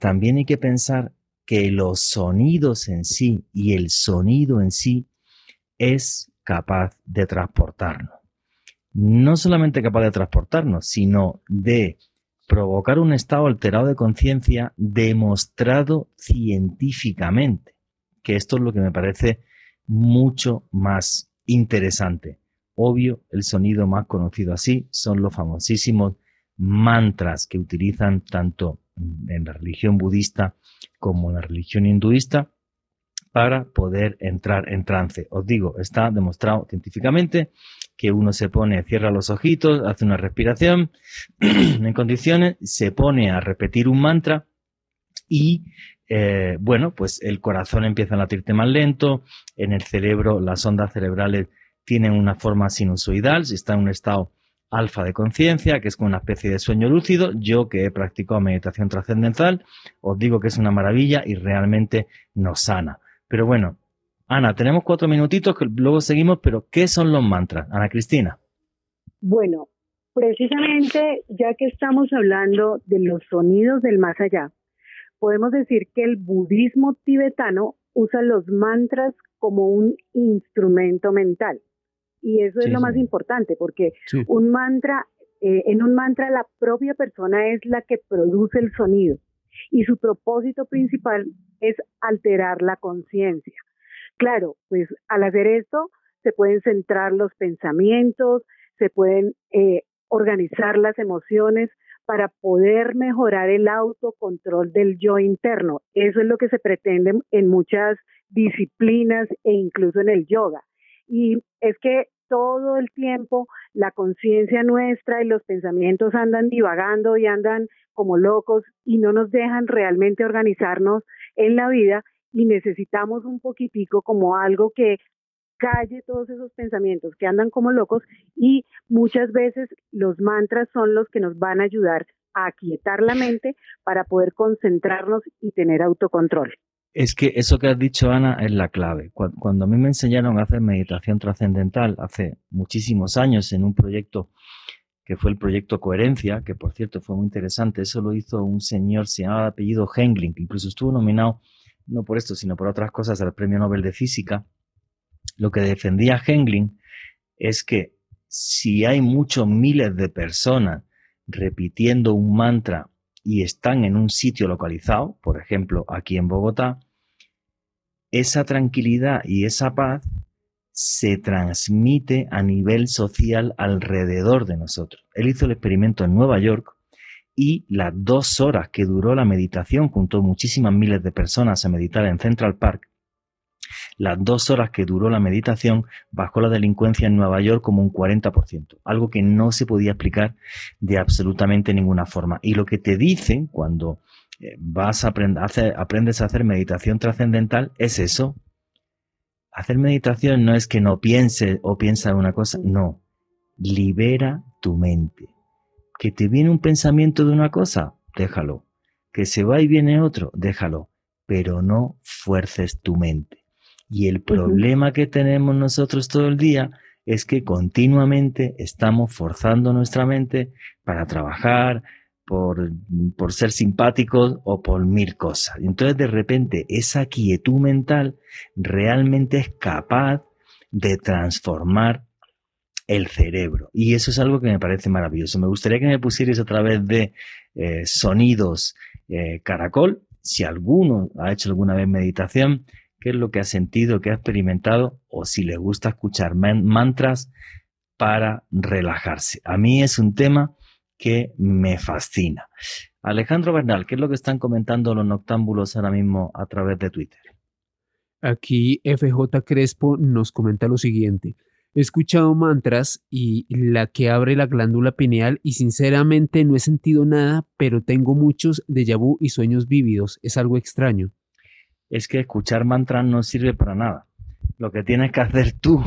también hay que pensar que los sonidos en sí y el sonido en sí es capaz de transportarnos. No solamente capaz de transportarnos, sino de provocar un estado alterado de conciencia demostrado científicamente, que esto es lo que me parece mucho más interesante. Obvio, el sonido más conocido así son los famosísimos mantras que utilizan tanto en la religión budista como en la religión hinduista para poder entrar en trance. Os digo, está demostrado científicamente que uno se pone, cierra los ojitos, hace una respiración en condiciones, se pone a repetir un mantra y eh, bueno, pues el corazón empieza a latirte más lento, en el cerebro las ondas cerebrales tienen una forma sinusoidal, si está en un estado alfa de conciencia, que es como una especie de sueño lúcido. Yo que he practicado meditación trascendental, os digo que es una maravilla y realmente nos sana. Pero bueno, Ana, tenemos cuatro minutitos que luego seguimos, pero ¿qué son los mantras? Ana Cristina. Bueno, precisamente ya que estamos hablando de los sonidos del más allá, podemos decir que el budismo tibetano usa los mantras como un instrumento mental. Y eso es lo más importante, porque un mantra, eh, en un mantra la propia persona es la que produce el sonido. y su propósito principal es alterar la conciencia. Claro, pues al hacer esto se pueden centrar los pensamientos, se pueden eh, organizar las emociones para poder mejorar el autocontrol del yo interno. Eso es lo que se pretende en muchas disciplinas e incluso en el yoga. Y es que todo el tiempo la conciencia nuestra y los pensamientos andan divagando y andan como locos y no nos dejan realmente organizarnos en la vida y necesitamos un poquitico como algo que calle todos esos pensamientos que andan como locos y muchas veces los mantras son los que nos van a ayudar a aquietar la mente para poder concentrarnos y tener autocontrol. Es que eso que has dicho, Ana, es la clave. Cuando a mí me enseñaron a hacer meditación trascendental hace muchísimos años en un proyecto que fue el proyecto Coherencia, que por cierto fue muy interesante, eso lo hizo un señor, se llamaba apellido Hengling, que incluso estuvo nominado, no por esto, sino por otras cosas, al Premio Nobel de Física. Lo que defendía Hengling es que si hay muchos miles de personas repitiendo un mantra y están en un sitio localizado, por ejemplo, aquí en Bogotá, esa tranquilidad y esa paz se transmite a nivel social alrededor de nosotros. Él hizo el experimento en Nueva York y las dos horas que duró la meditación, junto muchísimas miles de personas a meditar en Central Park, las dos horas que duró la meditación bajó la delincuencia en Nueva York como un 40%, algo que no se podía explicar de absolutamente ninguna forma. Y lo que te dicen cuando eh, vas a aprender, aprendes a hacer meditación trascendental es eso. Hacer meditación no es que no pienses o piensa en una cosa, no. Libera tu mente. Que te viene un pensamiento de una cosa, déjalo. Que se va y viene otro, déjalo. Pero no fuerces tu mente. Y el problema que tenemos nosotros todo el día es que continuamente estamos forzando nuestra mente para trabajar, por, por, ser simpáticos o por mil cosas. Y entonces de repente esa quietud mental realmente es capaz de transformar el cerebro. Y eso es algo que me parece maravilloso. Me gustaría que me pusierais a través de eh, sonidos eh, caracol. Si alguno ha hecho alguna vez meditación, qué es lo que ha sentido, qué ha experimentado o si le gusta escuchar mantras para relajarse. A mí es un tema que me fascina. Alejandro Bernal, ¿qué es lo que están comentando los noctámbulos ahora mismo a través de Twitter? Aquí FJ Crespo nos comenta lo siguiente. He escuchado mantras y la que abre la glándula pineal y sinceramente no he sentido nada, pero tengo muchos déjà vu y sueños vívidos. Es algo extraño es que escuchar mantras no sirve para nada. Lo que tienes que hacer tú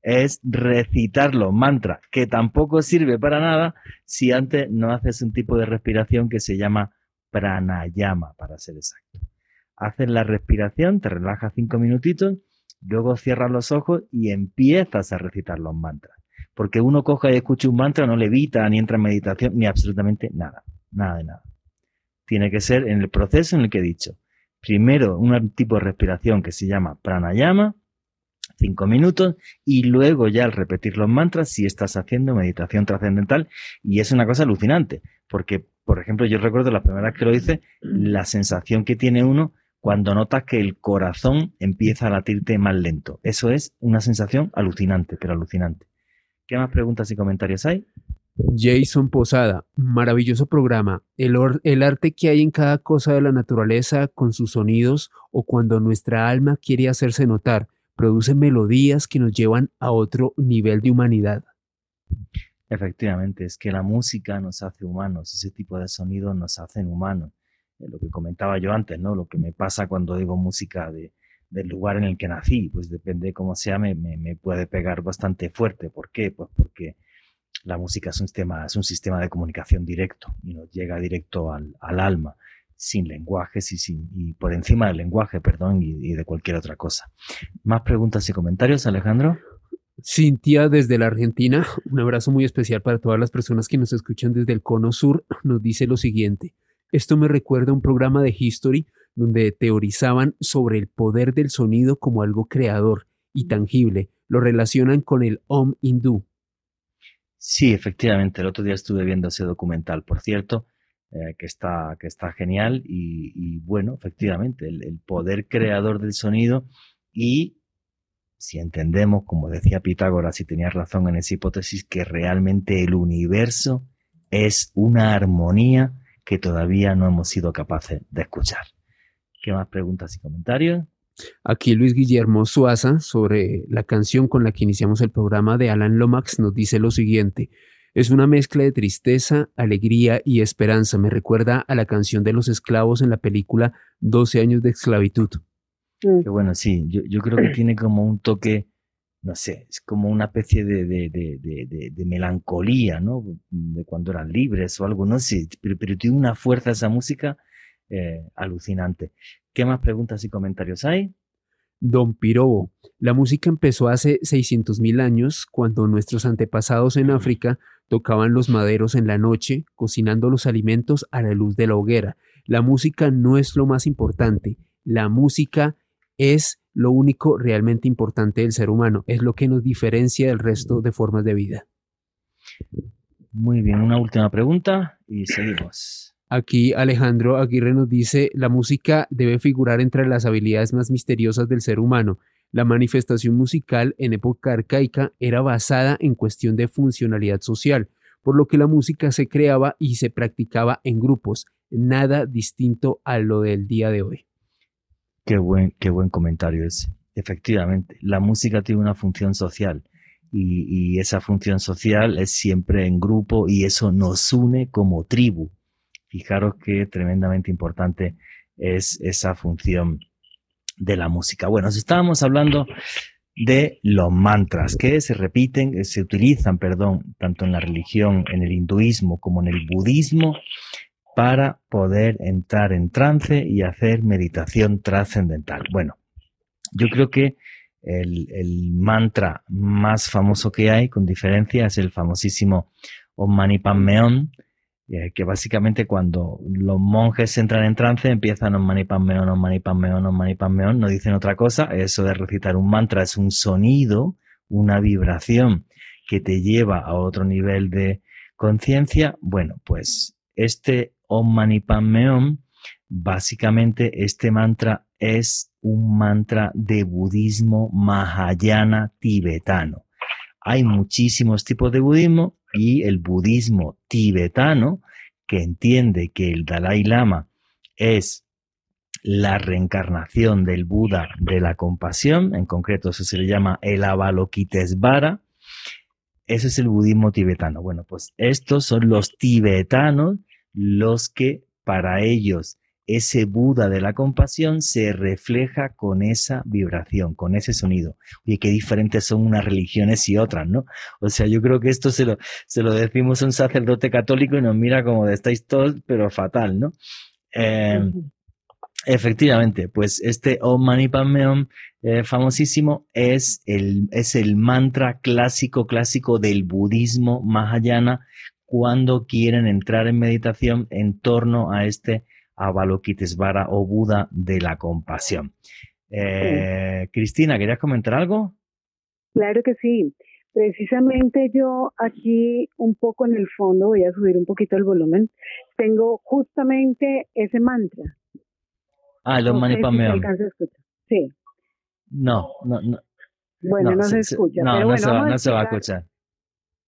es recitar los mantras, que tampoco sirve para nada si antes no haces un tipo de respiración que se llama pranayama, para ser exacto. Haces la respiración, te relajas cinco minutitos, luego cierras los ojos y empiezas a recitar los mantras. Porque uno coja y escucha un mantra, no levita, ni entra en meditación, ni absolutamente nada. Nada de nada. Tiene que ser en el proceso en el que he dicho primero un tipo de respiración que se llama pranayama, cinco minutos, y luego ya al repetir los mantras si estás haciendo meditación trascendental. Y es una cosa alucinante, porque, por ejemplo, yo recuerdo la primera vez que lo hice, la sensación que tiene uno cuando notas que el corazón empieza a latirte más lento. Eso es una sensación alucinante, pero alucinante. ¿Qué más preguntas y comentarios hay? Jason Posada, maravilloso programa. El, arte que hay en cada cosa de la naturaleza con sus sonidos o cuando nuestra alma quiere hacerse notar, produce melodías que nos llevan a otro nivel de humanidad. Efectivamente, es que la música nos hace humanos, ese tipo de sonidos nos hacen humanos. Eh, lo que comentaba yo antes, ¿no? Lo que me pasa cuando digo música de, del lugar en el que nací, pues depende de cómo sea, me, me puede pegar bastante fuerte. ¿Por qué? Pues porque la música es un sistema, es un sistema de comunicación directo y nos llega directo al, alma, sin lenguajes y, sin, y por encima del lenguaje, perdón, y, y de cualquier otra cosa. ¿Más preguntas y comentarios, Alejandro? Cintia desde la Argentina, un abrazo muy especial para todas las personas que nos escuchan desde el Cono Sur, nos dice lo siguiente. Esto me recuerda a un programa de History donde teorizaban sobre el poder del sonido como algo creador y tangible. Lo relacionan con el Om hindú, Sí, efectivamente, el otro día estuve viendo ese documental. Por cierto, eh, que, está, que está genial y, bueno, efectivamente, el, poder creador del sonido y si entendemos, como decía Pitágoras, si tenía razón en esa hipótesis, que realmente el universo es una armonía que todavía no hemos sido capaces de escuchar. ¿Qué más preguntas y comentarios? Aquí Luis Guillermo Suaza, sobre la canción con la que iniciamos el programa de Alan Lomax, nos dice lo siguiente. Es una mezcla de tristeza, alegría y esperanza. Me recuerda a la canción de los esclavos en la película 12 años de esclavitud. Mm. Qué bueno, sí. Yo, creo que tiene como un toque, no sé, es como una especie de, de, melancolía, ¿no? De cuando eran libres o algo, no sé, pero, tiene una fuerza esa música eh, alucinante. ¿Qué más preguntas y comentarios hay? Don Pirobo. La música empezó hace 600.000 años, cuando nuestros antepasados en África tocaban los maderos en la noche, cocinando los alimentos a la luz de la hoguera. La música no es lo más importante, la música es lo único realmente importante del ser humano, es lo que nos diferencia del resto de formas de vida. Muy bien, una última pregunta y seguimos. Aquí Alejandro Aguirre nos dice, la música debe figurar entre las habilidades más misteriosas del ser humano. La manifestación musical en época arcaica era basada en cuestión de funcionalidad social, por lo que la música se creaba y se practicaba en grupos, nada distinto a lo del día de hoy. Qué buen, qué buen comentario es. Efectivamente, la música tiene una función social y esa función social es siempre en grupo y eso nos une como tribu. Fijaros qué tremendamente importante es esa función de la música. Bueno, estábamos hablando de los mantras que se repiten, eh, se utilizan, perdón, tanto en la religión, en el hinduismo como en el budismo para poder entrar en trance y hacer meditación trascendental. Bueno, yo creo que el, el, mantra más famoso que hay, con diferencia, es el famosísimo Om Mani Padme Hum, que básicamente cuando los monjes entran en trance empiezan Om Mani Padme Hum, Om Mani Padme Hum, Om Mani Padme Hum, no dicen otra cosa, eso de recitar un mantra es un sonido, una vibración que te lleva a otro nivel de conciencia, bueno, pues este Om Mani básicamente este mantra es un mantra de budismo mahayana tibetano. Hay muchísimos tipos de budismo y el budismo tibetano, que entiende que el Dalai Lama es la reencarnación del Buda de la compasión, en concreto eso se le llama el Avalokitesvara, ese es el budismo tibetano. Bueno, pues estos son los tibetanos los que para ellos ese Buda de la compasión se refleja con esa vibración, con ese sonido. Oye, qué diferentes son unas religiones y otras, ¿no? O sea, yo creo que esto se lo, se lo decimos a un sacerdote católico y nos mira como de estáis todos, pero fatal, ¿no? Em, efectivamente, pues este Om Mani Padme eh, famosísimo es el, es el mantra clásico, clásico del budismo mahayana cuando quieren entrar en meditación en torno a este Avalokitesvara o Buda de la compasión. Eh, Cristina, ¿querías comentar algo? Claro que sí. Precisamente yo aquí un poco en el fondo, voy a subir un poquito el volumen, tengo justamente ese mantra. Ah, los no Sí. No, no, no. Bueno, no, se, escucha. No, no, se va, no se va a escuchar.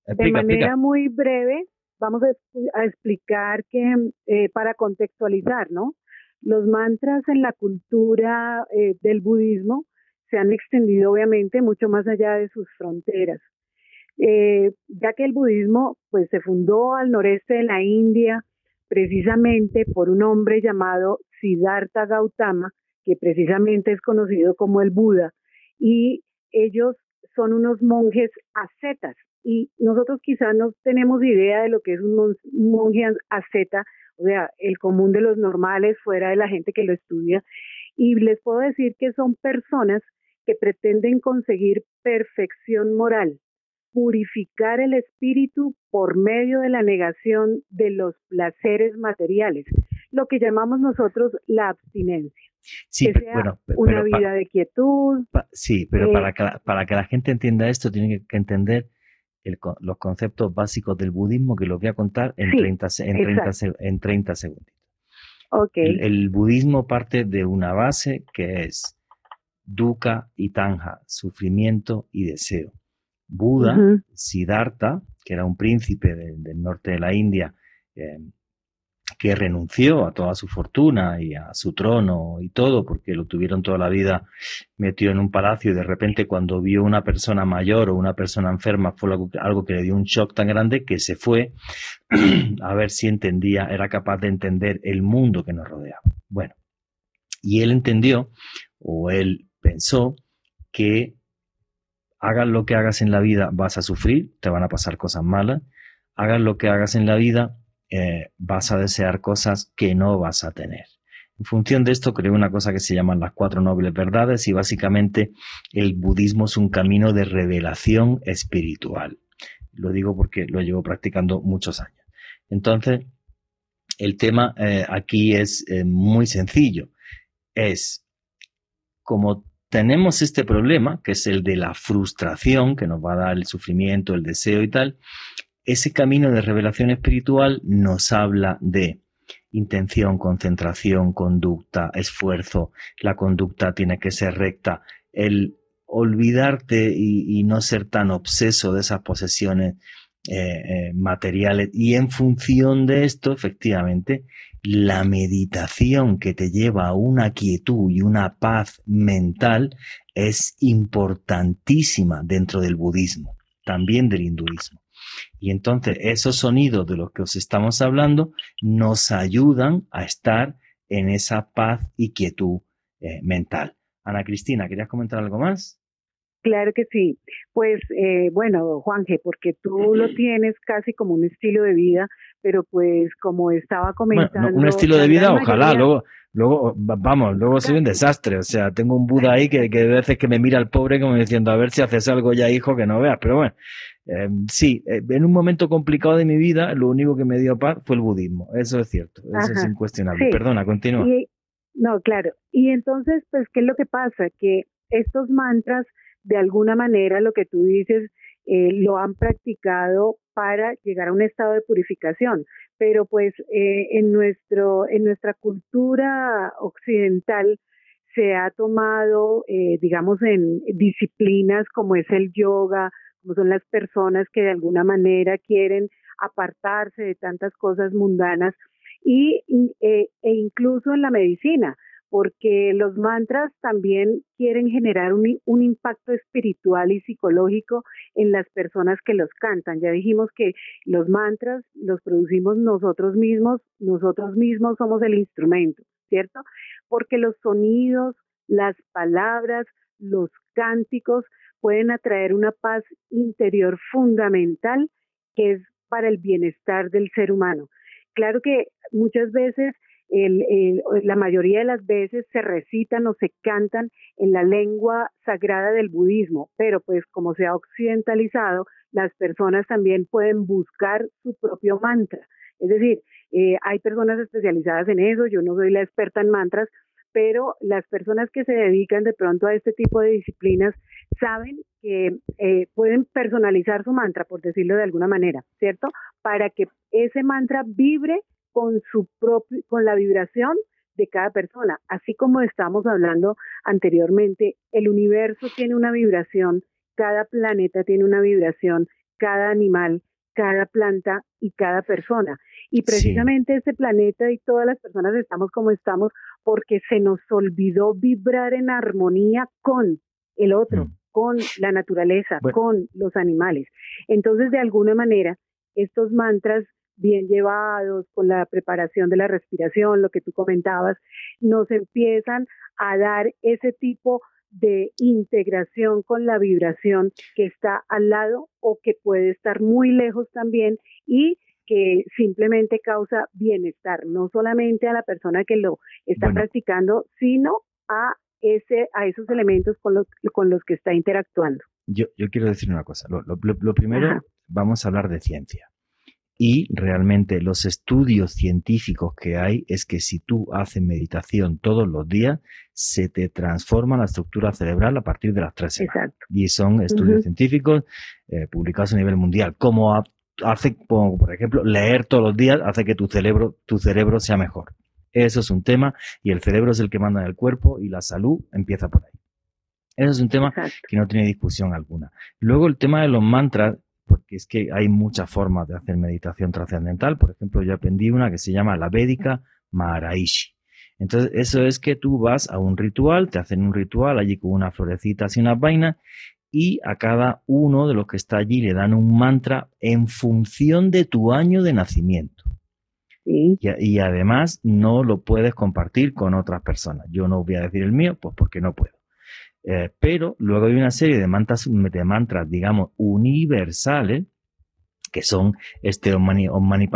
de manera muy breve, vamos a, explicar que eh, para contextualizar, ¿no? Los mantras en la cultura eh, del budismo se han extendido obviamente mucho más allá de sus fronteras. Eh, ya que el budismo pues se fundó al noreste de la India precisamente por un hombre llamado Siddhartha Gautama, que precisamente es conocido como el Buda, y ellos son unos monjes ascetas, y nosotros quizás no tenemos idea de lo que es un monje asceta, o sea, el común de los normales fuera de la gente que lo estudia. Y les puedo decir que son personas que pretenden conseguir perfección moral, purificar el espíritu por medio de la negación de los placeres materiales, lo que llamamos nosotros la abstinencia. Sí, bueno, una vida de quietud. sí, pero para, eh, que, para que la gente entienda esto, tiene que entender los conceptos básicos del budismo que los voy a contar en, 30, en, 30, en 30 segundos. El, budismo parte de una base que es dukkha y tanja, sufrimiento y deseo. Buda, Siddhartha, que era un príncipe del norte de la India, eh, que renunció a toda su fortuna y a su trono y todo, porque lo tuvieron toda la vida metido en un palacio y de repente cuando vio una persona mayor o una persona enferma fue algo, que le dio un shock tan grande que se fue a ver si entendía, era capaz de entender el mundo que nos rodeaba. Bueno, y él entendió o él pensó que hagas lo que hagas en la vida vas a sufrir, te van a pasar cosas malas, hagas lo que hagas en la vida eh, vas a desear cosas que no vas a tener. En función de esto creo una cosa que se llaman las cuatro nobles verdades y básicamente el budismo es un camino de revelación espiritual. Lo digo porque lo llevo practicando muchos años. Entonces, el tema eh, aquí es eh, muy sencillo. Es como tenemos este problema, que es el de la frustración, que nos va a dar el sufrimiento, el deseo y tal, ese camino de revelación espiritual nos habla de intención, concentración, conducta, esfuerzo. La conducta tiene que ser recta. El olvidarte y, no ser tan obseso de esas posesiones eh, eh, materiales. Y en función de esto, efectivamente, la meditación que te lleva a una quietud y una paz mental es importantísima dentro del budismo, también del hinduismo. Y entonces esos sonidos de los que os estamos hablando nos ayudan a estar en esa paz y quietud eh, mental. Ana Cristina, ¿querías comentar algo más? Claro que sí. Pues eh, bueno, Juanje, porque tú lo tienes casi como un estilo de vida, pero pues como estaba comentando... un estilo de vida, ojalá, luego, luego, vamos, luego soy un desastre, o sea, tengo un Buda ahí que, que a veces que me mira al pobre como diciendo, a ver si haces algo ya, hijo, que no veas, pero bueno, eh, sí, eh, en un momento complicado de mi vida, lo único que me dio paz fue el budismo, eso es cierto, eso es incuestionable. Perdona, continúa. no, claro, y entonces, pues, ¿qué es lo que pasa? Que estos mantras de alguna manera lo que tú dices eh, lo han practicado para llegar a un estado de purificación. Pero pues eh, en, nuestro, en nuestra cultura occidental se ha tomado, eh, digamos, en disciplinas como es el yoga, son las personas que de alguna manera quieren apartarse de tantas cosas mundanas y, e incluso en la medicina porque los mantras también quieren generar un, un, impacto espiritual y psicológico en las personas que los cantan. Ya dijimos que los mantras los producimos nosotros mismos, nosotros mismos somos el instrumento, ¿cierto? Porque los sonidos, las palabras, los cánticos pueden atraer una paz interior fundamental que es para el bienestar del ser humano. Claro que muchas veces la mayoría de las veces se recitan o se cantan en la lengua sagrada del budismo, pero pues como se ha occidentalizado, las personas también pueden buscar su propio mantra. Es decir, eh, hay personas especializadas en eso, yo no soy la experta en mantras, pero las personas que se dedican de pronto a este tipo de disciplinas saben que eh, pueden personalizar su mantra, por decirlo de alguna manera, ¿cierto? Para que ese mantra vibre con su propio, con la vibración de cada persona. Así como estamos hablando anteriormente, el universo tiene una vibración, cada planeta tiene una vibración, cada animal, cada planta y cada persona. Y precisamente ese planeta y todas las personas estamos como estamos porque se nos olvidó vibrar en armonía con el otro, mm. Con la naturaleza, con los animales. Entonces, de alguna manera, estos mantras bien llevados, con la preparación de la respiración, lo que tú comentabas, nos empiezan a dar ese tipo de integración con la vibración que está al lado o que puede estar muy lejos también y que simplemente causa bienestar, no solamente a la persona que lo está practicando, sino a ese a esos elementos con los, con los que está interactuando. Yo, yo quiero decir una cosa. Lo, primero, vamos a hablar de ciencia. Y realmente los estudios científicos que hay es que si tú haces meditación todos los días, se te transforma la estructura cerebral a partir de las tres semanas. Exacto. Y son estudios científicos eh, publicados a nivel mundial. Como hace, por ejemplo, leer todos los días hace que tu cerebro, tu cerebro sea mejor. Eso es un tema y el cerebro es el que manda en el cuerpo y la salud empieza por ahí. Eso es un tema que no tiene discusión alguna. Luego el tema de los mantras, porque es que hay muchas formas de hacer meditación trascendental. Por ejemplo, yo aprendí una que se llama la Védica Maharaishi. Entonces, eso es que tú vas a un ritual, te hacen un ritual allí con una florecita y unas vainas, y a cada uno de los que está allí le dan un mantra en función de tu año de nacimiento. Y, además no lo puedes compartir con otras personas. Yo no voy a decir el mío, pues porque no puedo. Eh, pero luego hay una serie de mantras, de mantras, digamos, universales, que son este Om Mani,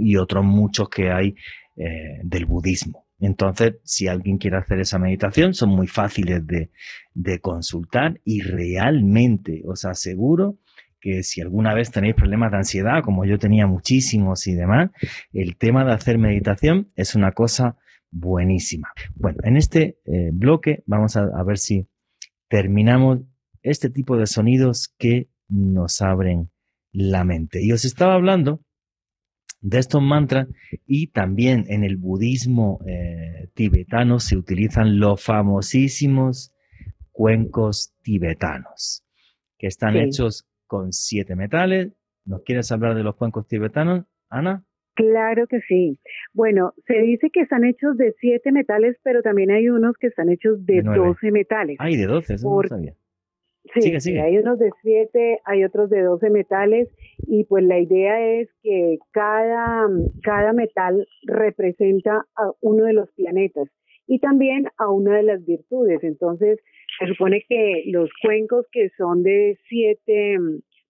y otros muchos que hay eh, del budismo. Entonces, si alguien quiere hacer esa meditación, son muy fáciles de, de consultar y realmente os aseguro que si alguna vez tenéis problemas de ansiedad, como yo tenía muchísimos y demás, el tema de hacer meditación es una cosa buenísima. Bueno, en este eh, bloque vamos a, a, ver si terminamos este tipo de sonidos que nos abren la mente. Y os estaba hablando de estos mantras y también en el budismo eh, tibetano se utilizan los famosísimos cuencos tibetanos, que están hechos con siete metales. ¿Nos quieres hablar de los cuencos tibetanos, Ana? Claro que sí. Bueno, se dice que están hechos de siete metales, pero también hay unos que están hechos de, doce metales. Ay, de doce, eso no sabía. Sí, hay unos de siete, hay otros de doce metales y pues la idea es que cada, cada metal representa a uno de los planetas y también a una de las virtudes. Entonces, se supone que los cuencos que son de siete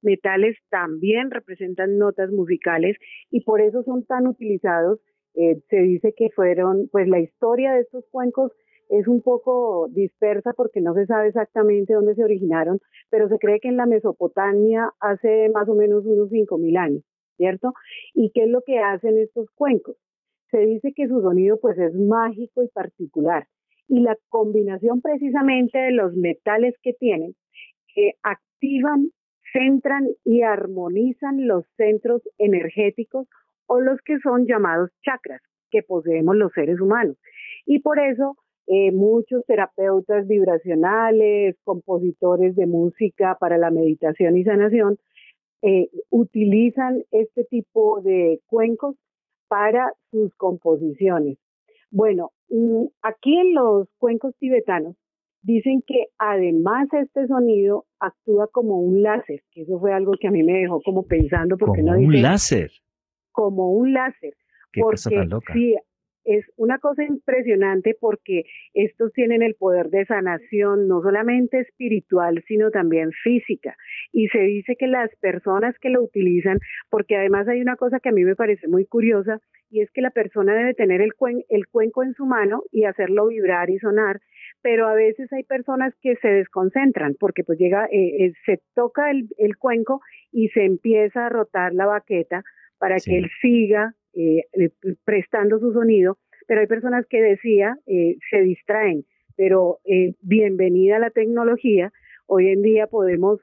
metales también representan notas musicales y por eso son tan utilizados. Eh, se dice que fueron, pues la historia de estos cuencos es un poco dispersa porque no se sabe exactamente dónde se originaron, pero se cree que en la Mesopotamia hace más o menos unos 5.000 años, ¿cierto? ¿Y qué es lo que hacen estos cuencos? Se dice que su sonido pues es mágico y particular y la combinación precisamente de los metales que tienen que activan centran y armonizan los centros energéticos o los que son llamados chakras que poseemos los seres humanos. Y por eso eh, muchos terapeutas vibracionales, compositores de música para la meditación y sanación, eh, utilizan este tipo de cuencos para sus composiciones. Bueno, aquí en los cuencos tibetanos Dicen que además este sonido actúa como un láser, que eso fue algo que a mí me dejó como pensando porque ¿Como no un láser. Como un láser. Qué cosa tan loca. Sí, es una cosa impresionante porque estos tienen el poder de sanación no solamente espiritual, sino también física. Y se dice que las personas que lo utilizan, porque además hay una cosa que a mí me parece muy curiosa, y es que la persona debe tener el, el cuenco en su mano y hacerlo vibrar y sonar, pero a veces hay personas que se desconcentran porque pues llega, eh, eh, se toca el, cuenco y se empieza a rotar la baqueta para que él siga eh, prestando su sonido, pero hay personas que decía se distraen, pero bienvenida a la tecnología, hoy en día podemos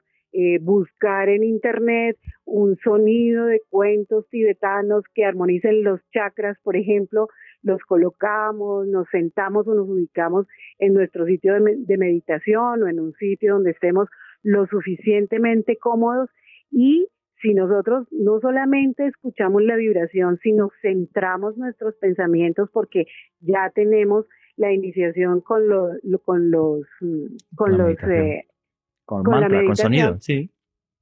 buscar en internet un sonido de cuentos tibetanos que armonicen los chakras, por ejemplo, los colocamos, nos sentamos o nos ubicamos en nuestro sitio de, meditación o en un sitio donde estemos lo suficientemente cómodos y si nosotros no solamente escuchamos la vibración, sino centramos nuestros pensamientos porque ya tenemos la iniciación con los con los con los eh, con, con sonido, sí.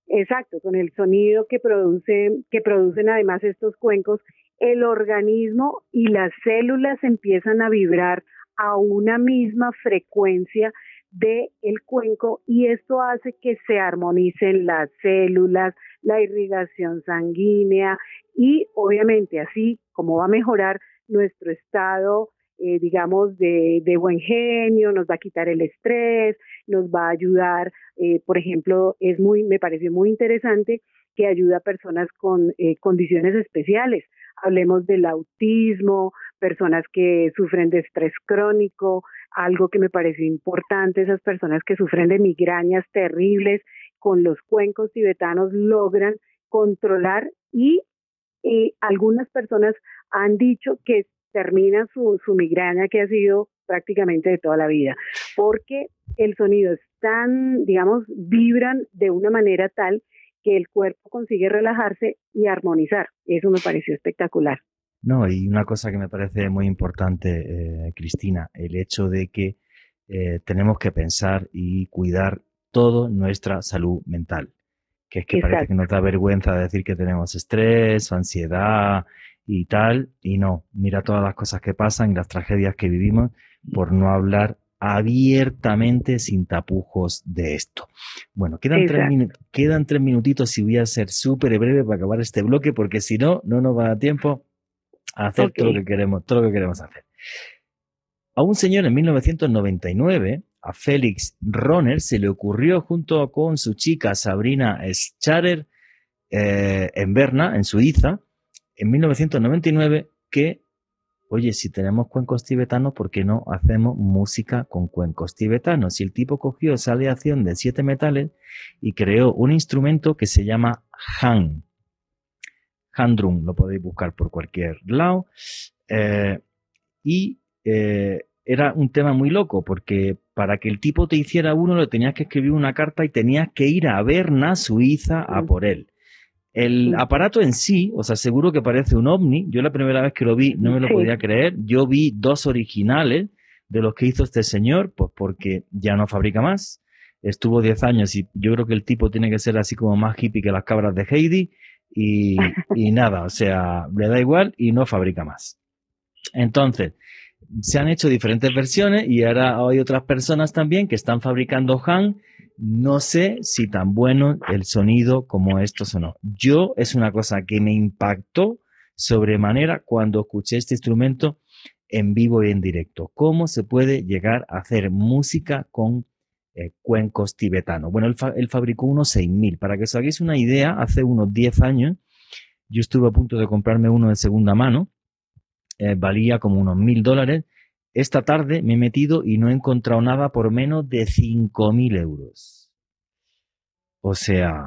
Exacto, con el sonido que producen que producen además estos cuencos el organismo y las células empiezan a vibrar a una misma frecuencia del el cuenco y esto hace que se armonicen las células, la irrigación sanguínea y obviamente así como va a mejorar nuestro estado, eh, digamos, de, buen genio, nos va a quitar el estrés, nos va a ayudar, eh, por ejemplo, es muy, me pareció muy interesante que ayuda a personas con eh, condiciones especiales. Hablemos del autismo, personas que sufren de estrés crónico, algo que me pareció importante, esas personas que sufren de migrañas terribles, con los cuencos tibetanos logran controlar y algunas personas han dicho que termina su, su migraña que ha sido prácticamente de toda la vida, porque el sonido es tan, digamos, vibran de una manera tal que el cuerpo consigue relajarse y armonizar. Eso me pareció espectacular. No, y una cosa que me parece muy importante, eh, Cristina, el hecho de que eh, tenemos que pensar y cuidar toda nuestra salud mental. Que es que parece que nos da vergüenza decir que tenemos estrés, ansiedad y tal, y no, mira todas las cosas que pasan y las tragedias que vivimos por no hablar abiertamente sin tapujos de esto. Bueno, quedan tres, quedan tres minutitos y voy a ser súper breve para acabar este bloque porque si no, no nos va a dar tiempo a hacer todo, lo que queremos, todo lo que queremos hacer. A un señor en 1999, a Félix Roner, se le ocurrió junto con su chica Sabrina Scharer eh, en Berna, en Suiza, en 1999 que, oye, si tenemos cuencos tibetanos, ¿por qué no hacemos música con cuencos tibetanos? Y el tipo cogió esa aleación de siete metales y creó un instrumento que se llama Han. Han drum, lo podéis buscar por cualquier lado. Eh, y eh, era un tema muy loco, porque para que el tipo te hiciera uno, le tenías que escribir una carta y tenías que ir a Berna, Suiza, a por él. El aparato en sí, os aseguro que parece un ovni. Yo la primera vez que lo vi no me lo podía creer. Yo vi dos originales de los que hizo este señor, pues porque ya no fabrica más. Estuvo 10 años y yo creo que el tipo tiene que ser así como más hippie que las cabras de Heidi. Y, y nada, o sea, le da igual y no fabrica más. Entonces, se han hecho diferentes versiones y ahora hay otras personas también que están fabricando Han no sé si tan bueno el sonido como esto sonó. Yo es una cosa que me impactó sobremanera cuando escuché este instrumento en vivo y en directo. ¿Cómo se puede llegar a hacer música con eh, cuencos tibetanos? Bueno, él, fabricó unos 6000. Para que os hagáis una idea, hace unos 10 años yo estuve a punto de comprarme uno de segunda mano. Eh, valía como unos 1000 dólares esta tarde me he metido y no he encontrado nada por menos de 5.000 euros. O sea,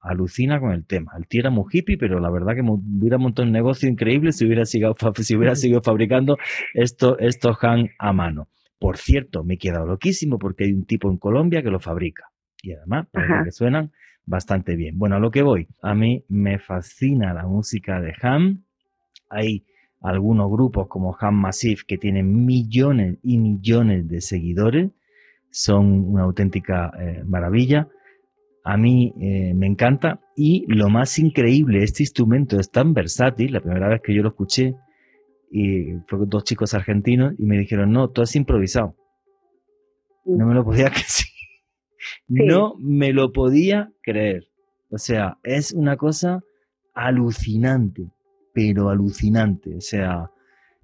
alucina con el tema. El tío era muy hippie, pero la verdad que hubiera montado un negocio increíble si hubiera seguido, si hubiera seguido fabricando esto, estos Han a mano. Por cierto, me he quedado loquísimo porque hay un tipo en Colombia que lo fabrica. Y además, que suenan bastante bien. Bueno, a lo que voy. A mí me fascina la música de Han. Hay algunos grupos como Ham Massive que tienen millones y millones de seguidores, son una auténtica eh, maravilla. A mí eh, me encanta y lo más increíble, este instrumento es tan versátil, la primera vez que yo lo escuché, y fue dos chicos argentinos y me dijeron, no, tú has improvisado. No me lo podía creer. No me lo podía creer. O sea, es una cosa alucinante pero alucinante. O sea,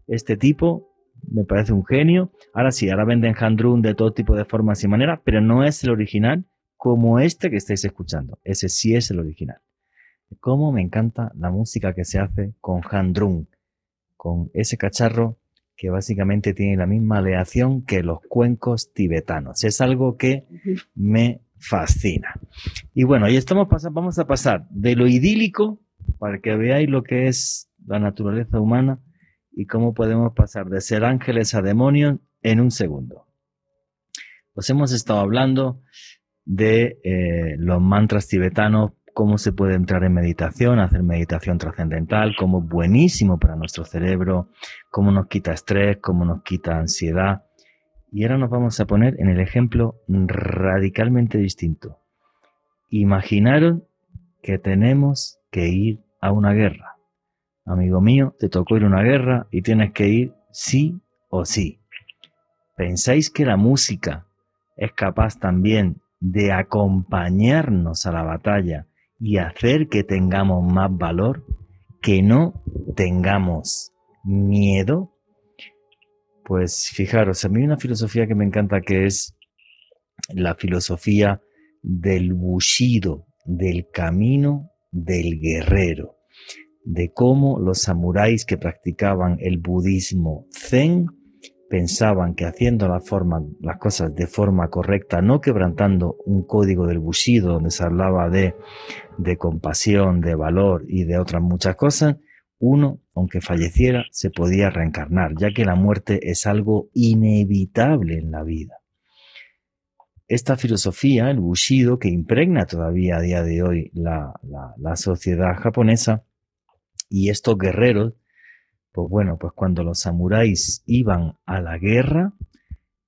este tipo me parece un genio. Ahora sí, ahora venden Handrum de todo tipo de formas y maneras, pero no es el original como este que estáis escuchando. Ese sí es el original. Cómo me encanta la música que se hace con con ese cacharro que básicamente tiene la misma aleación que los cuencos tibetanos. Es algo que me fascina. Y bueno, ahí estamos vamos a pasar de lo idílico para que veáis lo que es la naturaleza humana y cómo podemos pasar de ser ángeles a demonios en un segundo. Os hemos estado hablando de eh, los mantras tibetanos, cómo se puede entrar en meditación, hacer meditación trascendental, cómo es buenísimo para nuestro cerebro, cómo nos quita estrés, cómo nos quita ansiedad. Y ahora nos vamos a poner en el ejemplo radicalmente distinto. Imaginaron que tenemos que ir a una guerra. Amigo mío, te tocó ir a una guerra y tienes que ir sí o sí. ¿Pensáis que la música es capaz también de acompañarnos a la batalla y hacer que tengamos más valor? ¿Que no tengamos miedo? Pues fijaros, a mí hay una filosofía que me encanta que es la filosofía del bushido, del camino del guerrero, de cómo los samuráis que practicaban el budismo zen pensaban que haciendo las cosas de forma correcta, no quebrantando un código del bushido donde se hablaba de, compasión, de valor y de otras muchas cosas, uno, aunque falleciera, se podía reencarnar, ya que la muerte es algo inevitable en la vida. Esta filosofía, el bushido, que impregna todavía a día de hoy la sociedad japonesa, y estos guerreros pues bueno, pues cuando los samuráis iban a la guerra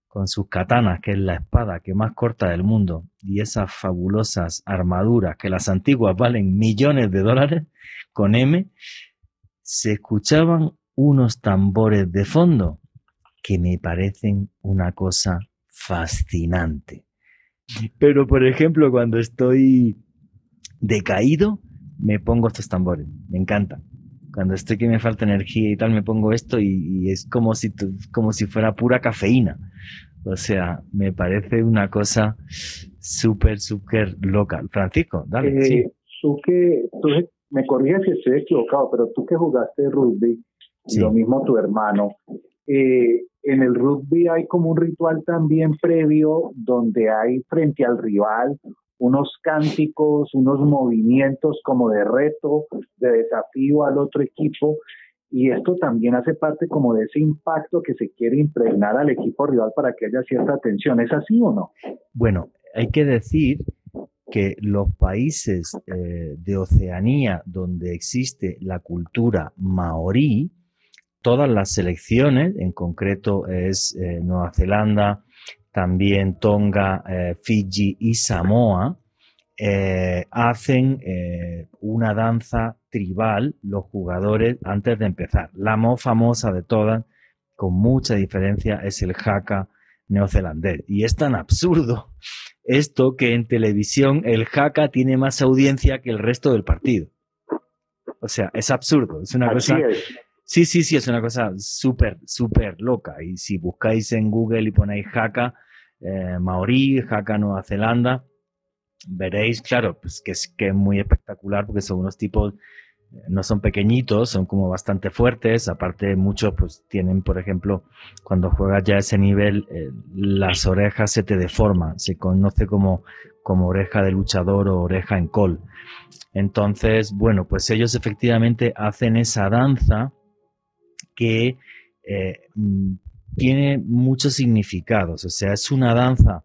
con sus katanas, que es la espada que más corta del mundo, y esas fabulosas armaduras que las antiguas valen millones de dólares, con M, se escuchaban unos tambores de fondo que me parecen una cosa fascinante. Pero, por ejemplo, cuando estoy decaído, me pongo estos tambores, me encantan cuando estoy que me falta energía y tal, me pongo esto y, es como si, como si fuera pura cafeína. O sea, me parece una cosa súper, súper loca. Francisco, dale. Eh, tú que, tú me corriges si estoy equivocado, pero tú que jugaste rugby, lo mismo tu hermano, eh, en el rugby hay como un ritual también previo donde hay frente al rival unos cánticos, unos movimientos como de reto, de desafío al otro equipo. Y esto también hace parte como de ese impacto que se quiere impregnar al equipo rival para que haya cierta atención. ¿Es así o no? Bueno, hay que decir que los países eh, de Oceanía donde existe la cultura maorí, todas las selecciones, en concreto es eh, Nueva Zelanda, también Tonga, eh, Fiji y Samoa, eh, hacen eh, una danza tribal los jugadores antes de empezar. La más famosa de todas, con mucha diferencia, es el haka neozelandés. Y es tan absurdo esto que en televisión el haka tiene más audiencia que el resto del partido. O sea, es absurdo, es una cosa... Sí, sí, sí, es una cosa súper, súper loca. Y si buscáis en Google y ponéis jaca, eh, maorí, jaca Nueva Zelanda, veréis, claro, pues que es, que es muy espectacular porque son unos tipos, eh, no son pequeñitos, son como bastante fuertes. Aparte, muchos pues tienen, por ejemplo, cuando juegas ya a ese nivel, eh, las orejas se te deforman. Se conoce como, como oreja de luchador o oreja en col. Entonces, bueno, pues ellos efectivamente hacen esa danza que eh, mm, tiene muchos significados. O sea, es una danza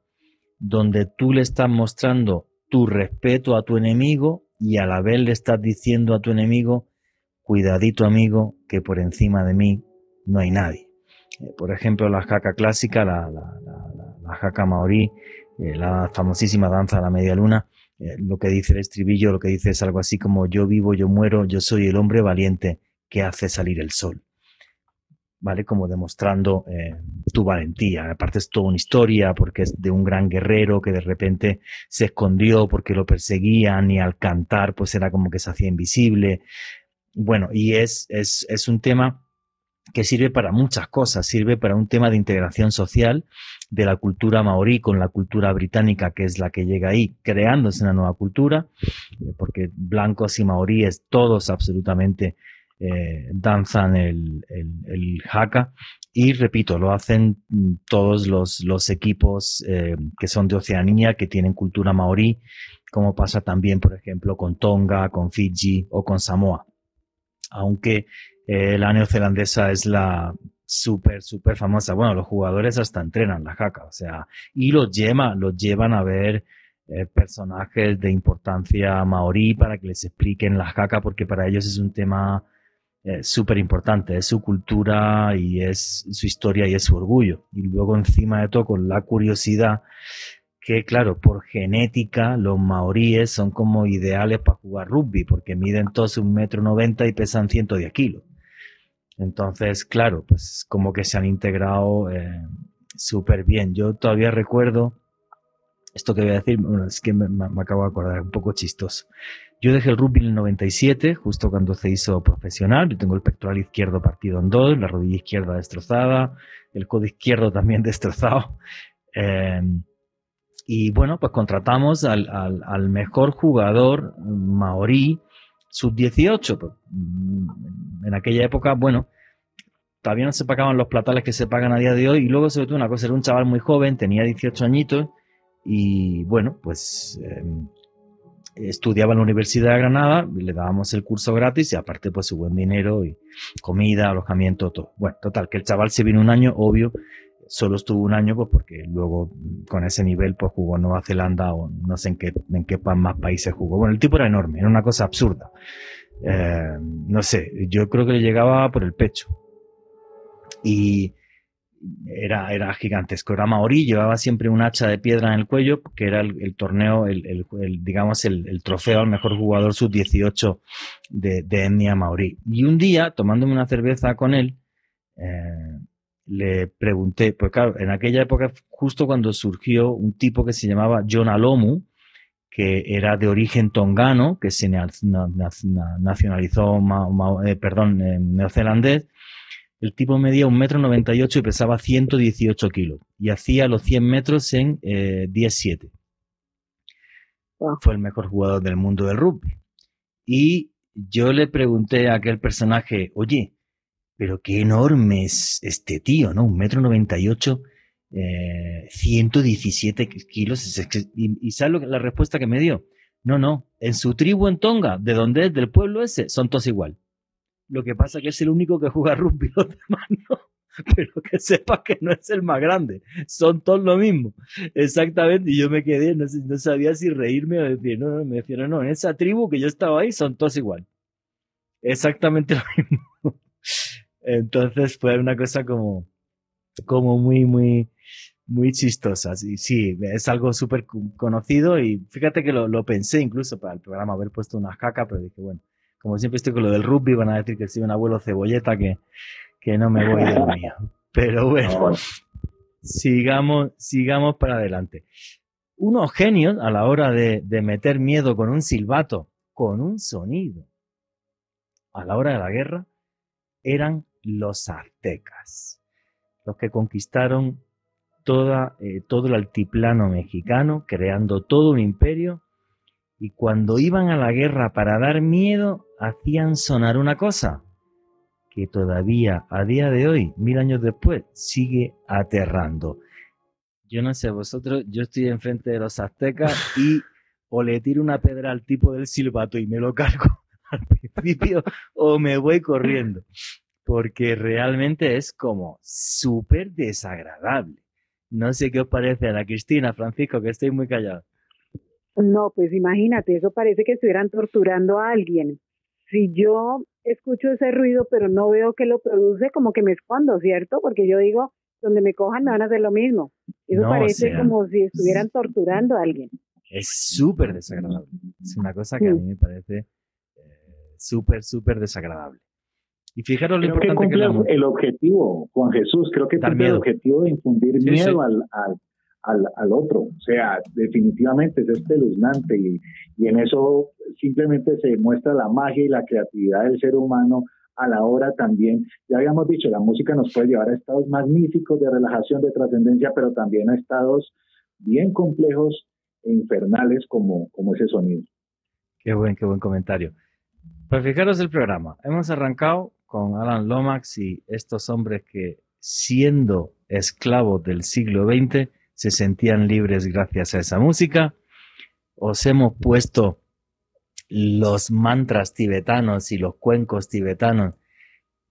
donde tú le estás mostrando tu respeto a tu enemigo y a la vez le estás diciendo a tu enemigo, cuidadito amigo, que por encima de mí no hay nadie. Eh, por ejemplo, la jaca clásica, la, jaca maorí, eh, la famosísima danza de la media luna, lo que dice el estribillo, lo que dice es algo así como yo vivo, yo muero, yo soy el hombre valiente que hace salir el sol. ¿Vale? Como demostrando eh, tu valentía. Aparte es toda una historia porque es de un gran guerrero que de repente se escondió porque lo perseguían y al cantar pues era como que se hacía invisible. Bueno, y es, es, es un tema que sirve para muchas cosas, sirve para un tema de integración social de la cultura maorí con la cultura británica, que es la que llega ahí, creándose una nueva cultura, eh, porque blancos y maoríes todos absolutamente eh, danzan el, el, haka y repito, lo hacen todos los, los equipos eh, que son de Oceanía, que tienen cultura maorí, como pasa también, por ejemplo, con Tonga, con Fiji o con Samoa. Aunque eh, la neozelandesa es la súper, súper famosa. Bueno, los jugadores hasta entrenan la haka, o sea, y los, lleva, los llevan a ver personajes de importancia maorí para que les expliquen la haka, porque para ellos es un tema súper importante, es su cultura y es su historia y es su orgullo. Y luego encima de todo con la curiosidad que claro, por genética los maoríes son como ideales para jugar rugby, porque miden todos un metro noventa y pesan 110 kilos. Entonces, claro, pues como que se han integrado eh, súper bien. Yo todavía recuerdo, esto que voy a decir, bueno, es que me, me acabo de acordar, un poco chistoso. Yo dejé el rugby en el 97, justo cuando se hizo profesional. Yo tengo el pectoral izquierdo partido en dos, la rodilla izquierda destrozada, el codo izquierdo también destrozado. Eh, y bueno, pues contratamos al, mejor jugador maorí sub-18. Pues, mm, en aquella época, bueno, todavía no se pagaban los platales que se pagan a día de hoy. Y luego, sobre todo, una cosa, era un chaval muy joven, tenía 18 añitos y, bueno, pues em, estudiaba en la Universidad de Granada, le dábamos el curso gratis y aparte, pues su buen dinero y comida, alojamiento, todo. Bueno, total, que el chaval se vino un año, obvio, solo estuvo un año, pues porque luego con ese nivel, pues jugó Nueva Zelanda o no sé en qué, en qué más países jugó. Bueno, el tipo era enorme, era una cosa absurda. Eh, no sé, yo creo que le llegaba por el pecho y era, era gigantesco. Era maorí, llevaba siempre un hacha de piedra en el cuello, que era el, torneo, el, digamos, el, trofeo al mejor jugador sub-18 de, de etnia maorí. Y un día, tomándome una cerveza con él, eh, le pregunté, pues claro, en aquella época, justo cuando surgió un tipo que se llamaba John Alomu, que era de origen tongano, que se nacionalizó, eh, perdón, neozelandés, el tipo medía un metro noventa y ocho y pesaba 118 kilos y hacía los 100 metros en eh, 10-7. Fue el mejor jugador del mundo del rugby. Y yo le pregunté a aquel personaje, oye, pero qué enorme es este tío, ¿no? Un metro noventa y ocho, 117 eh, kilos. Y, ¿sabes la respuesta que me dio? No, no, en su tribu en Tonga, de donde es, del pueblo ese, son todos igual. Lo que pasa es que es el único que juega rugby, los demás no. Pero que sepa que no es el más grande. Son todos lo mismo. Exactamente. Y yo me quedé, no, sabía si reírme o decir, no, no, me decían, no, en esa tribu que yo estaba ahí son todos igual. Exactamente lo mismo. Entonces fue una cosa como, como muy, muy, muy chistosa. Sí, sí es algo súper conocido y fíjate que lo, lo, pensé incluso para el programa haber puesto una caca, pero dije, bueno, como siempre estoy con lo del rugby, van a decir que soy un abuelo cebolleta que, que no me voy de lo mío. Pero bueno, sigamos, sigamos para adelante. Unos genios a la hora de, de meter miedo con un silbato, con un sonido, a la hora de la guerra, eran los aztecas, los que conquistaron toda, eh, todo el altiplano mexicano, creando todo un imperio y cuando iban a la guerra para dar miedo, hacían sonar una cosa que todavía a día de hoy, mil años después, sigue aterrando. Yo no sé, vosotros, yo estoy enfrente de los aztecas y o le tiro una pedra al tipo del silbato y me lo cargo al principio o me voy corriendo, porque realmente es como súper desagradable. No sé qué os parece a la Cristina, Francisco, que estoy muy callado. No, pues imagínate, eso parece que estuvieran torturando a alguien. Si yo escucho ese ruido pero no veo que lo produce, como que me escondo, ¿cierto? Porque yo digo, donde me cojan me van a hacer lo mismo. Eso parece como si estuvieran torturando a alguien. Es súper desagradable. Es una cosa que a mí me parece eh, súper, súper desagradable. Y fijaros lo importante que, que el objetivo, Juan Jesús, creo que el objetivo de infundir miedo Al, al, al, otro. O sea, definitivamente es espeluznante y, y en eso simplemente se muestra la magia y la creatividad del ser humano a la hora también, ya habíamos dicho, la música nos puede llevar a estados magníficos de relajación, de trascendencia, pero también a estados bien complejos e infernales como, como ese sonido. Qué buen, qué buen comentario. Pues fijaros el programa. Hemos arrancado con Alan Lomax y estos hombres que, siendo esclavos del siglo XX, se sentían libres gracias a esa música. Os hemos puesto los mantras tibetanos y los cuencos tibetanos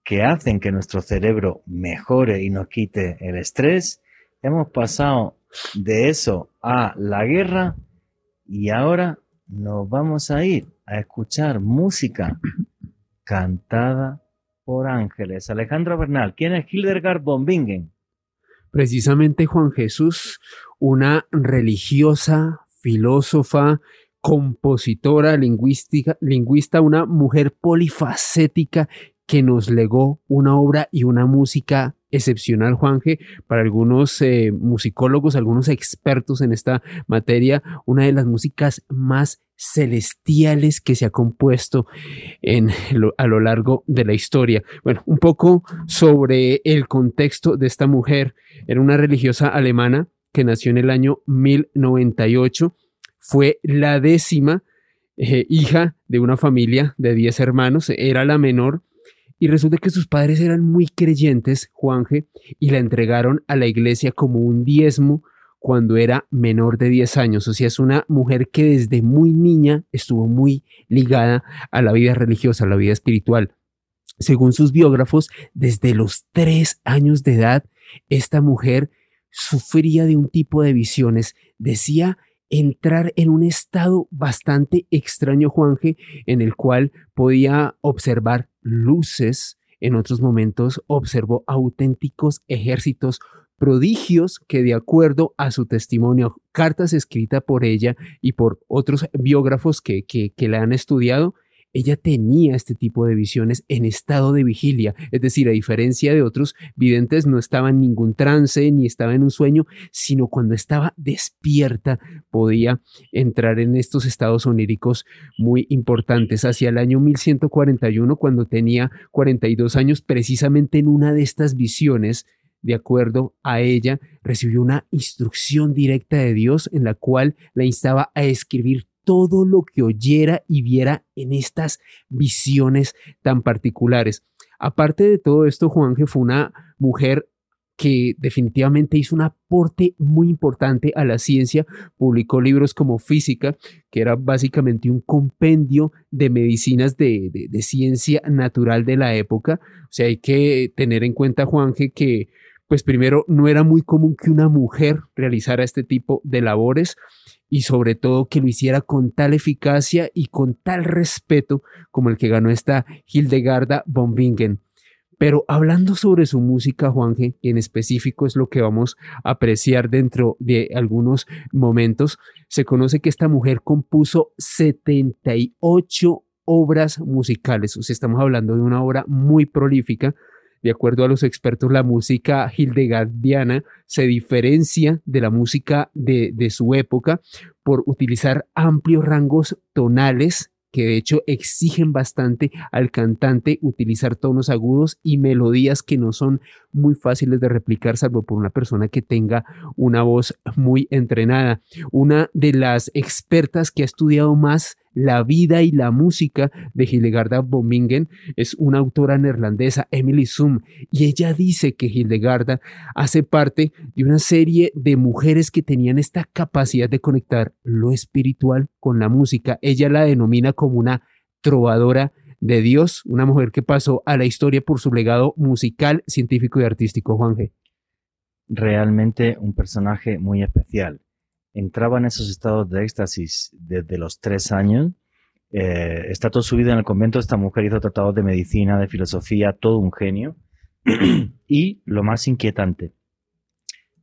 que hacen que nuestro cerebro mejore y nos quite el estrés. Hemos pasado de eso a la guerra y ahora nos vamos a ir a escuchar música cantada por ángeles. Alejandro Bernal, ¿quién es Hildegard von Bingen? Precisamente Juan Jesús, una religiosa, filósofa, compositora, lingüística, lingüista, una mujer polifacética que nos legó una obra y una música excepcional, Juanje, para algunos eh, musicólogos, algunos expertos en esta materia, una de las músicas más celestiales que se ha compuesto en, a lo largo de la historia. Bueno, un poco sobre el contexto de esta mujer. Era una religiosa alemana que nació en el año 1098. Fue la décima eh, hija de una familia de 10 hermanos, era la menor, y resulta que sus padres eran muy creyentes, Juanje, y la entregaron a la iglesia como un diezmo cuando era menor de 10 años. O sea, es una mujer que desde muy niña estuvo muy ligada a la vida religiosa, a la vida espiritual. Según sus biógrafos, desde los 3 años de edad, esta mujer sufría de un tipo de visiones. Decía entrar en un estado bastante extraño, Juanje, en el cual podía observar luces. En otros momentos observó auténticos ejércitos prodigios que de acuerdo a su testimonio, cartas escritas por ella y por otros biógrafos que, que, la han estudiado, ella tenía este tipo de visiones en estado de vigilia, es decir, a diferencia de otros videntes, no estaba en ningún trance ni estaba en un sueño, sino cuando estaba despierta podía entrar en estos estados oníricos muy importantes. Hacia el año 1141, cuando tenía 42 años, precisamente en una de estas visiones, de acuerdo a ella, recibió una instrucción directa de Dios en la cual la instaba a escribir todo lo que oyera y viera en estas visiones tan particulares. Aparte de todo esto, Juanje fue una mujer que definitivamente hizo un aporte muy importante a la ciencia, publicó libros como Física, que era básicamente un compendio de medicinas de, ciencia natural de la época. O sea, hay que tener en cuenta, Juanje, que pues primero no era muy común que una mujer realizara este tipo de labores y sobre todo que lo hiciera con tal eficacia y con tal respeto como el que ganó esta Hildegarda von Bingen. Pero hablando sobre su música, Juanje, en específico es lo que vamos a apreciar dentro de algunos momentos, se conoce que esta mujer compuso 78 obras musicales, o sea, estamos hablando de una obra muy prolífica, de acuerdo a los expertos, la música hildegardiana se diferencia de la música de, de su época por utilizar amplios rangos tonales que de hecho exigen bastante al cantante utilizar tonos agudos y melodías que no son muy fáciles de replicar salvo por una persona que tenga una voz muy entrenada. Una de las expertas que ha estudiado más la vida y la música de Hildegarda Bomingen es una autora neerlandesa, Emily Zoom, y ella dice que Hildegarda hace parte de una serie de mujeres que tenían esta capacidad de conectar lo espiritual con la música. Ella la denomina como una trovadora de Dios, una mujer que pasó a la historia por su legado musical, científico y artístico, Juan G. Realmente un personaje muy especial entraba en esos estados de éxtasis desde los tres años. Eh, está toda su vida en el convento. Esta mujer hizo tratados de medicina, de filosofía, todo un genio. y lo más inquietante,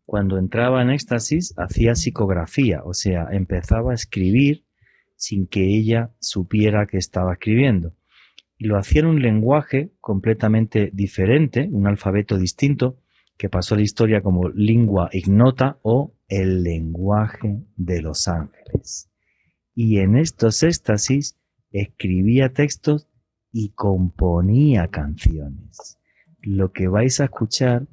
cuando entraba en éxtasis hacía psicografía, o sea, empezaba a escribir sin que ella supiera que estaba escribiendo. Y lo hacía en un lenguaje completamente diferente, un alfabeto distinto, que pasó a la historia como lingua ignota o el lenguaje de los ángeles. Y en estos éxtasis escribía textos y componía canciones. Lo que vais a escuchar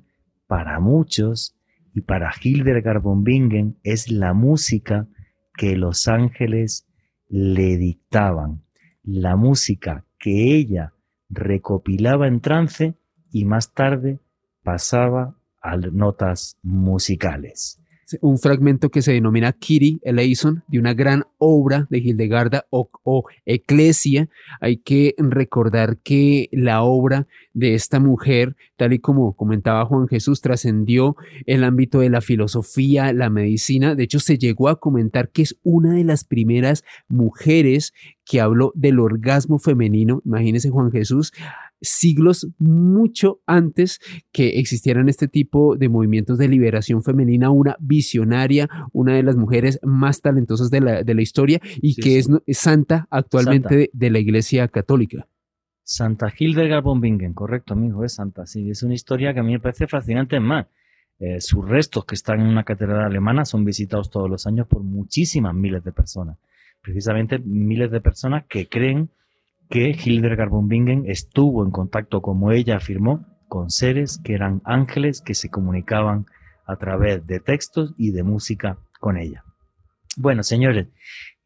para muchos y para Hildegard von Bingen es la música que los ángeles le dictaban, la música que ella recopilaba en trance y más tarde pasaba a notas musicales un fragmento que se denomina Kitty Eleison, de una gran obra de Hildegarda o, o, Eclesia. Hay que recordar que la obra de esta mujer, tal y como comentaba Juan Jesús, trascendió el ámbito de la filosofía, la medicina. De hecho, se llegó a comentar que es una de las primeras mujeres que habló del orgasmo femenino. Imagínese Juan Jesús siglos mucho antes que existieran este tipo de movimientos de liberación femenina, una visionaria, una de las mujeres más talentosas de la, de la historia y que Es, santa actualmente De, la Iglesia Católica. Santa Hildegard von Bingen, correcto, amigo, es santa. Sí, es una historia que a mí me parece fascinante. más, eh, sus restos que están en una catedral alemana son visitados todos los años por muchísimas miles de personas. Precisamente miles de personas que creen que Hildegard von Bingen estuvo en contacto, como ella afirmó, con seres que eran ángeles que se comunicaban a través de textos y de música con ella. Bueno, señores,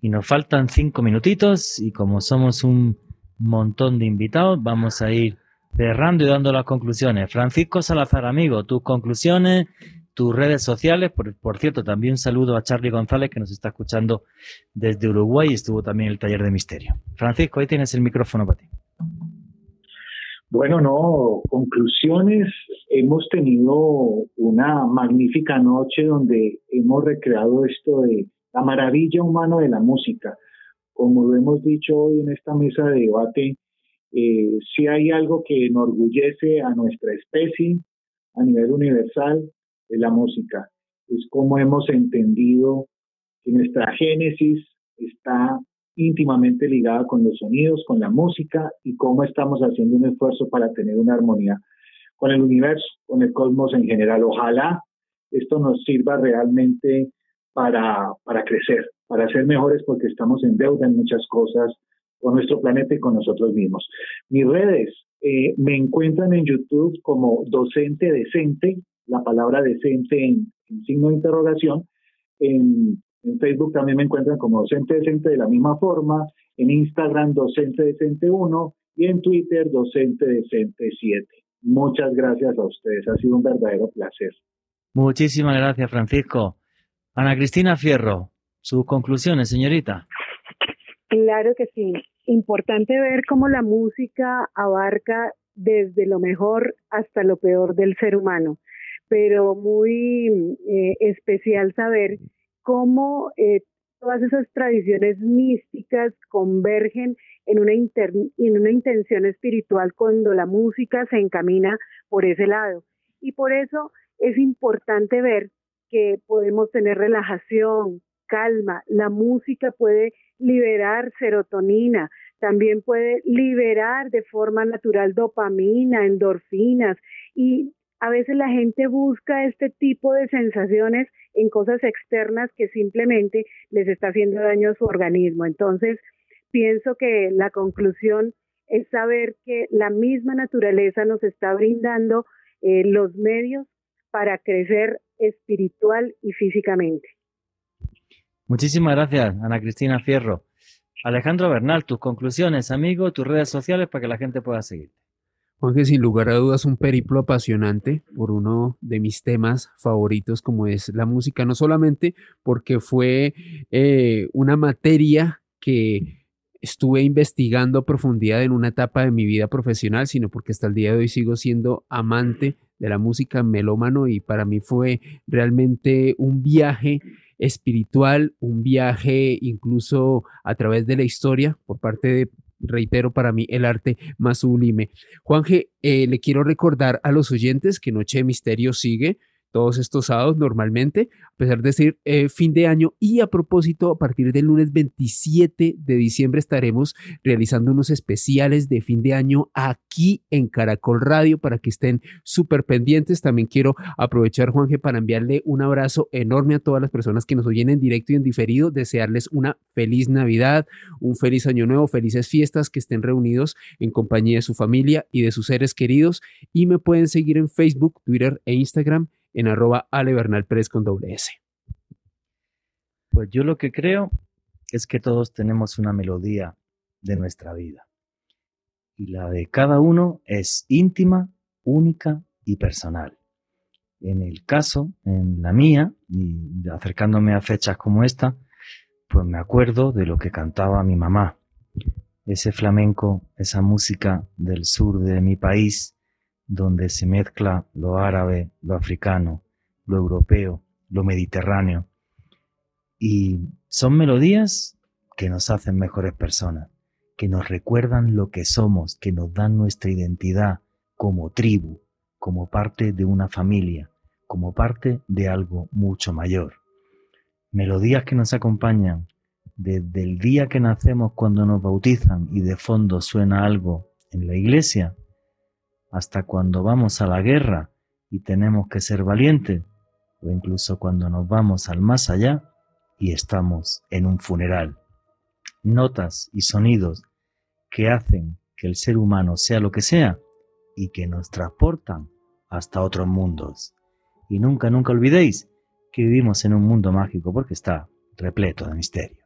y nos faltan cinco minutitos y como somos un montón de invitados, vamos a ir cerrando y dando las conclusiones. Francisco Salazar, amigo, tus conclusiones, tus redes sociales. Por, por, cierto, también un saludo a Charlie González que nos está escuchando desde Uruguay y estuvo también en el taller de misterio. Francisco, ahí tienes el micrófono para ti. Bueno, no, conclusiones. Hemos tenido una magnífica noche donde hemos recreado esto de la maravilla humana de la música. Como lo hemos dicho hoy en esta mesa de debate, eh, si hay algo que enorgullece a nuestra especie a nivel universal, es la música. Es como hemos entendido que nuestra génesis está íntimamente ligada con los sonidos, con la música y cómo estamos haciendo un esfuerzo para tener una armonía con el universo, con el cosmos en general. Ojalá esto nos sirva realmente para, para crecer, para ser mejores porque estamos en deuda en muchas cosas con nuestro planeta y con nosotros mismos. Mis redes eh, me encuentran en YouTube como docente decente, la palabra decente en, signo de interrogación. En, en, Facebook también me encuentran como docente decente de la misma forma. En Instagram, docente decente 1 y en Twitter, docente decente 7. Muchas gracias a ustedes. Ha sido un verdadero placer. Muchísimas gracias, Francisco. Ana Cristina Fierro, sus conclusiones, señorita. Claro que sí. Importante ver cómo la música abarca desde lo mejor hasta lo peor del ser humano, pero muy eh, especial saber cómo eh, todas esas tradiciones místicas convergen en una, en una intención espiritual cuando la música se encamina por ese lado. Y por eso es importante ver que podemos tener relajación, calma. La música puede liberar serotonina, también puede liberar de forma natural dopamina, endorfinas y a veces la gente busca este tipo de sensaciones en cosas externas que simplemente les está haciendo daño a su organismo. Entonces, pienso que la conclusión es saber que la misma naturaleza nos está brindando eh, los medios para crecer espiritual y físicamente. Muchísimas gracias, Ana Cristina Fierro. Alejandro Bernal, tus conclusiones, amigo, tus redes sociales para que la gente pueda seguirte. Juanje, sin lugar a dudas, un periplo apasionante por uno de mis temas favoritos, como es la música, no solamente porque fue eh, una materia que estuve investigando a profundidad en una etapa de mi vida profesional, sino porque hasta el día de hoy sigo siendo amante de la música melómano y para mí fue realmente un viaje espiritual, un viaje incluso a través de la historia por parte de, reitero, para mí el arte más sublime. Juanje, eh, le quiero recordar a los oyentes que Noche de Misterio sigue todos estos sábados normalmente, a pesar de ser eh, fin de año. Y a propósito, a partir del lunes 27 de diciembre estaremos realizando unos especiales de fin de año aquí en Caracol Radio para que estén súper pendientes. También quiero aprovechar, Juanje, para enviarle un abrazo enorme a todas las personas que nos oyen en directo y en diferido, desearles una feliz Navidad, un feliz año nuevo, felices fiestas, que estén reunidos en compañía de su familia y de sus seres queridos. Y me pueden seguir en Facebook, Twitter e Instagram en arroba Ale Bernal Pérez con doble S. Pues yo lo que creo es que todos tenemos una melodía de nuestra vida. Y la de cada uno es íntima, única y personal. En el caso, en la mía, y acercándome a fechas como esta, pues me acuerdo de lo que cantaba mi mamá. Ese flamenco, esa música del sur de mi país, donde se mezcla lo árabe, lo africano, lo europeo, lo mediterráneo. Y son melodías que nos hacen mejores personas, que nos recuerdan lo que somos, que nos dan nuestra identidad como tribu, como parte de una familia, como parte de algo mucho mayor. Melodías que nos acompañan desde el día que nacemos cuando nos bautizan y de fondo suena algo en la iglesia, hasta cuando vamos a la guerra y tenemos que ser valientes, o incluso cuando nos vamos al más allá y estamos en un funeral. Notas y sonidos que hacen que el ser humano sea lo que sea y que nos transportan hasta otros mundos. Y nunca, nunca olvidéis que vivimos en un mundo mágico porque está repleto de misterio.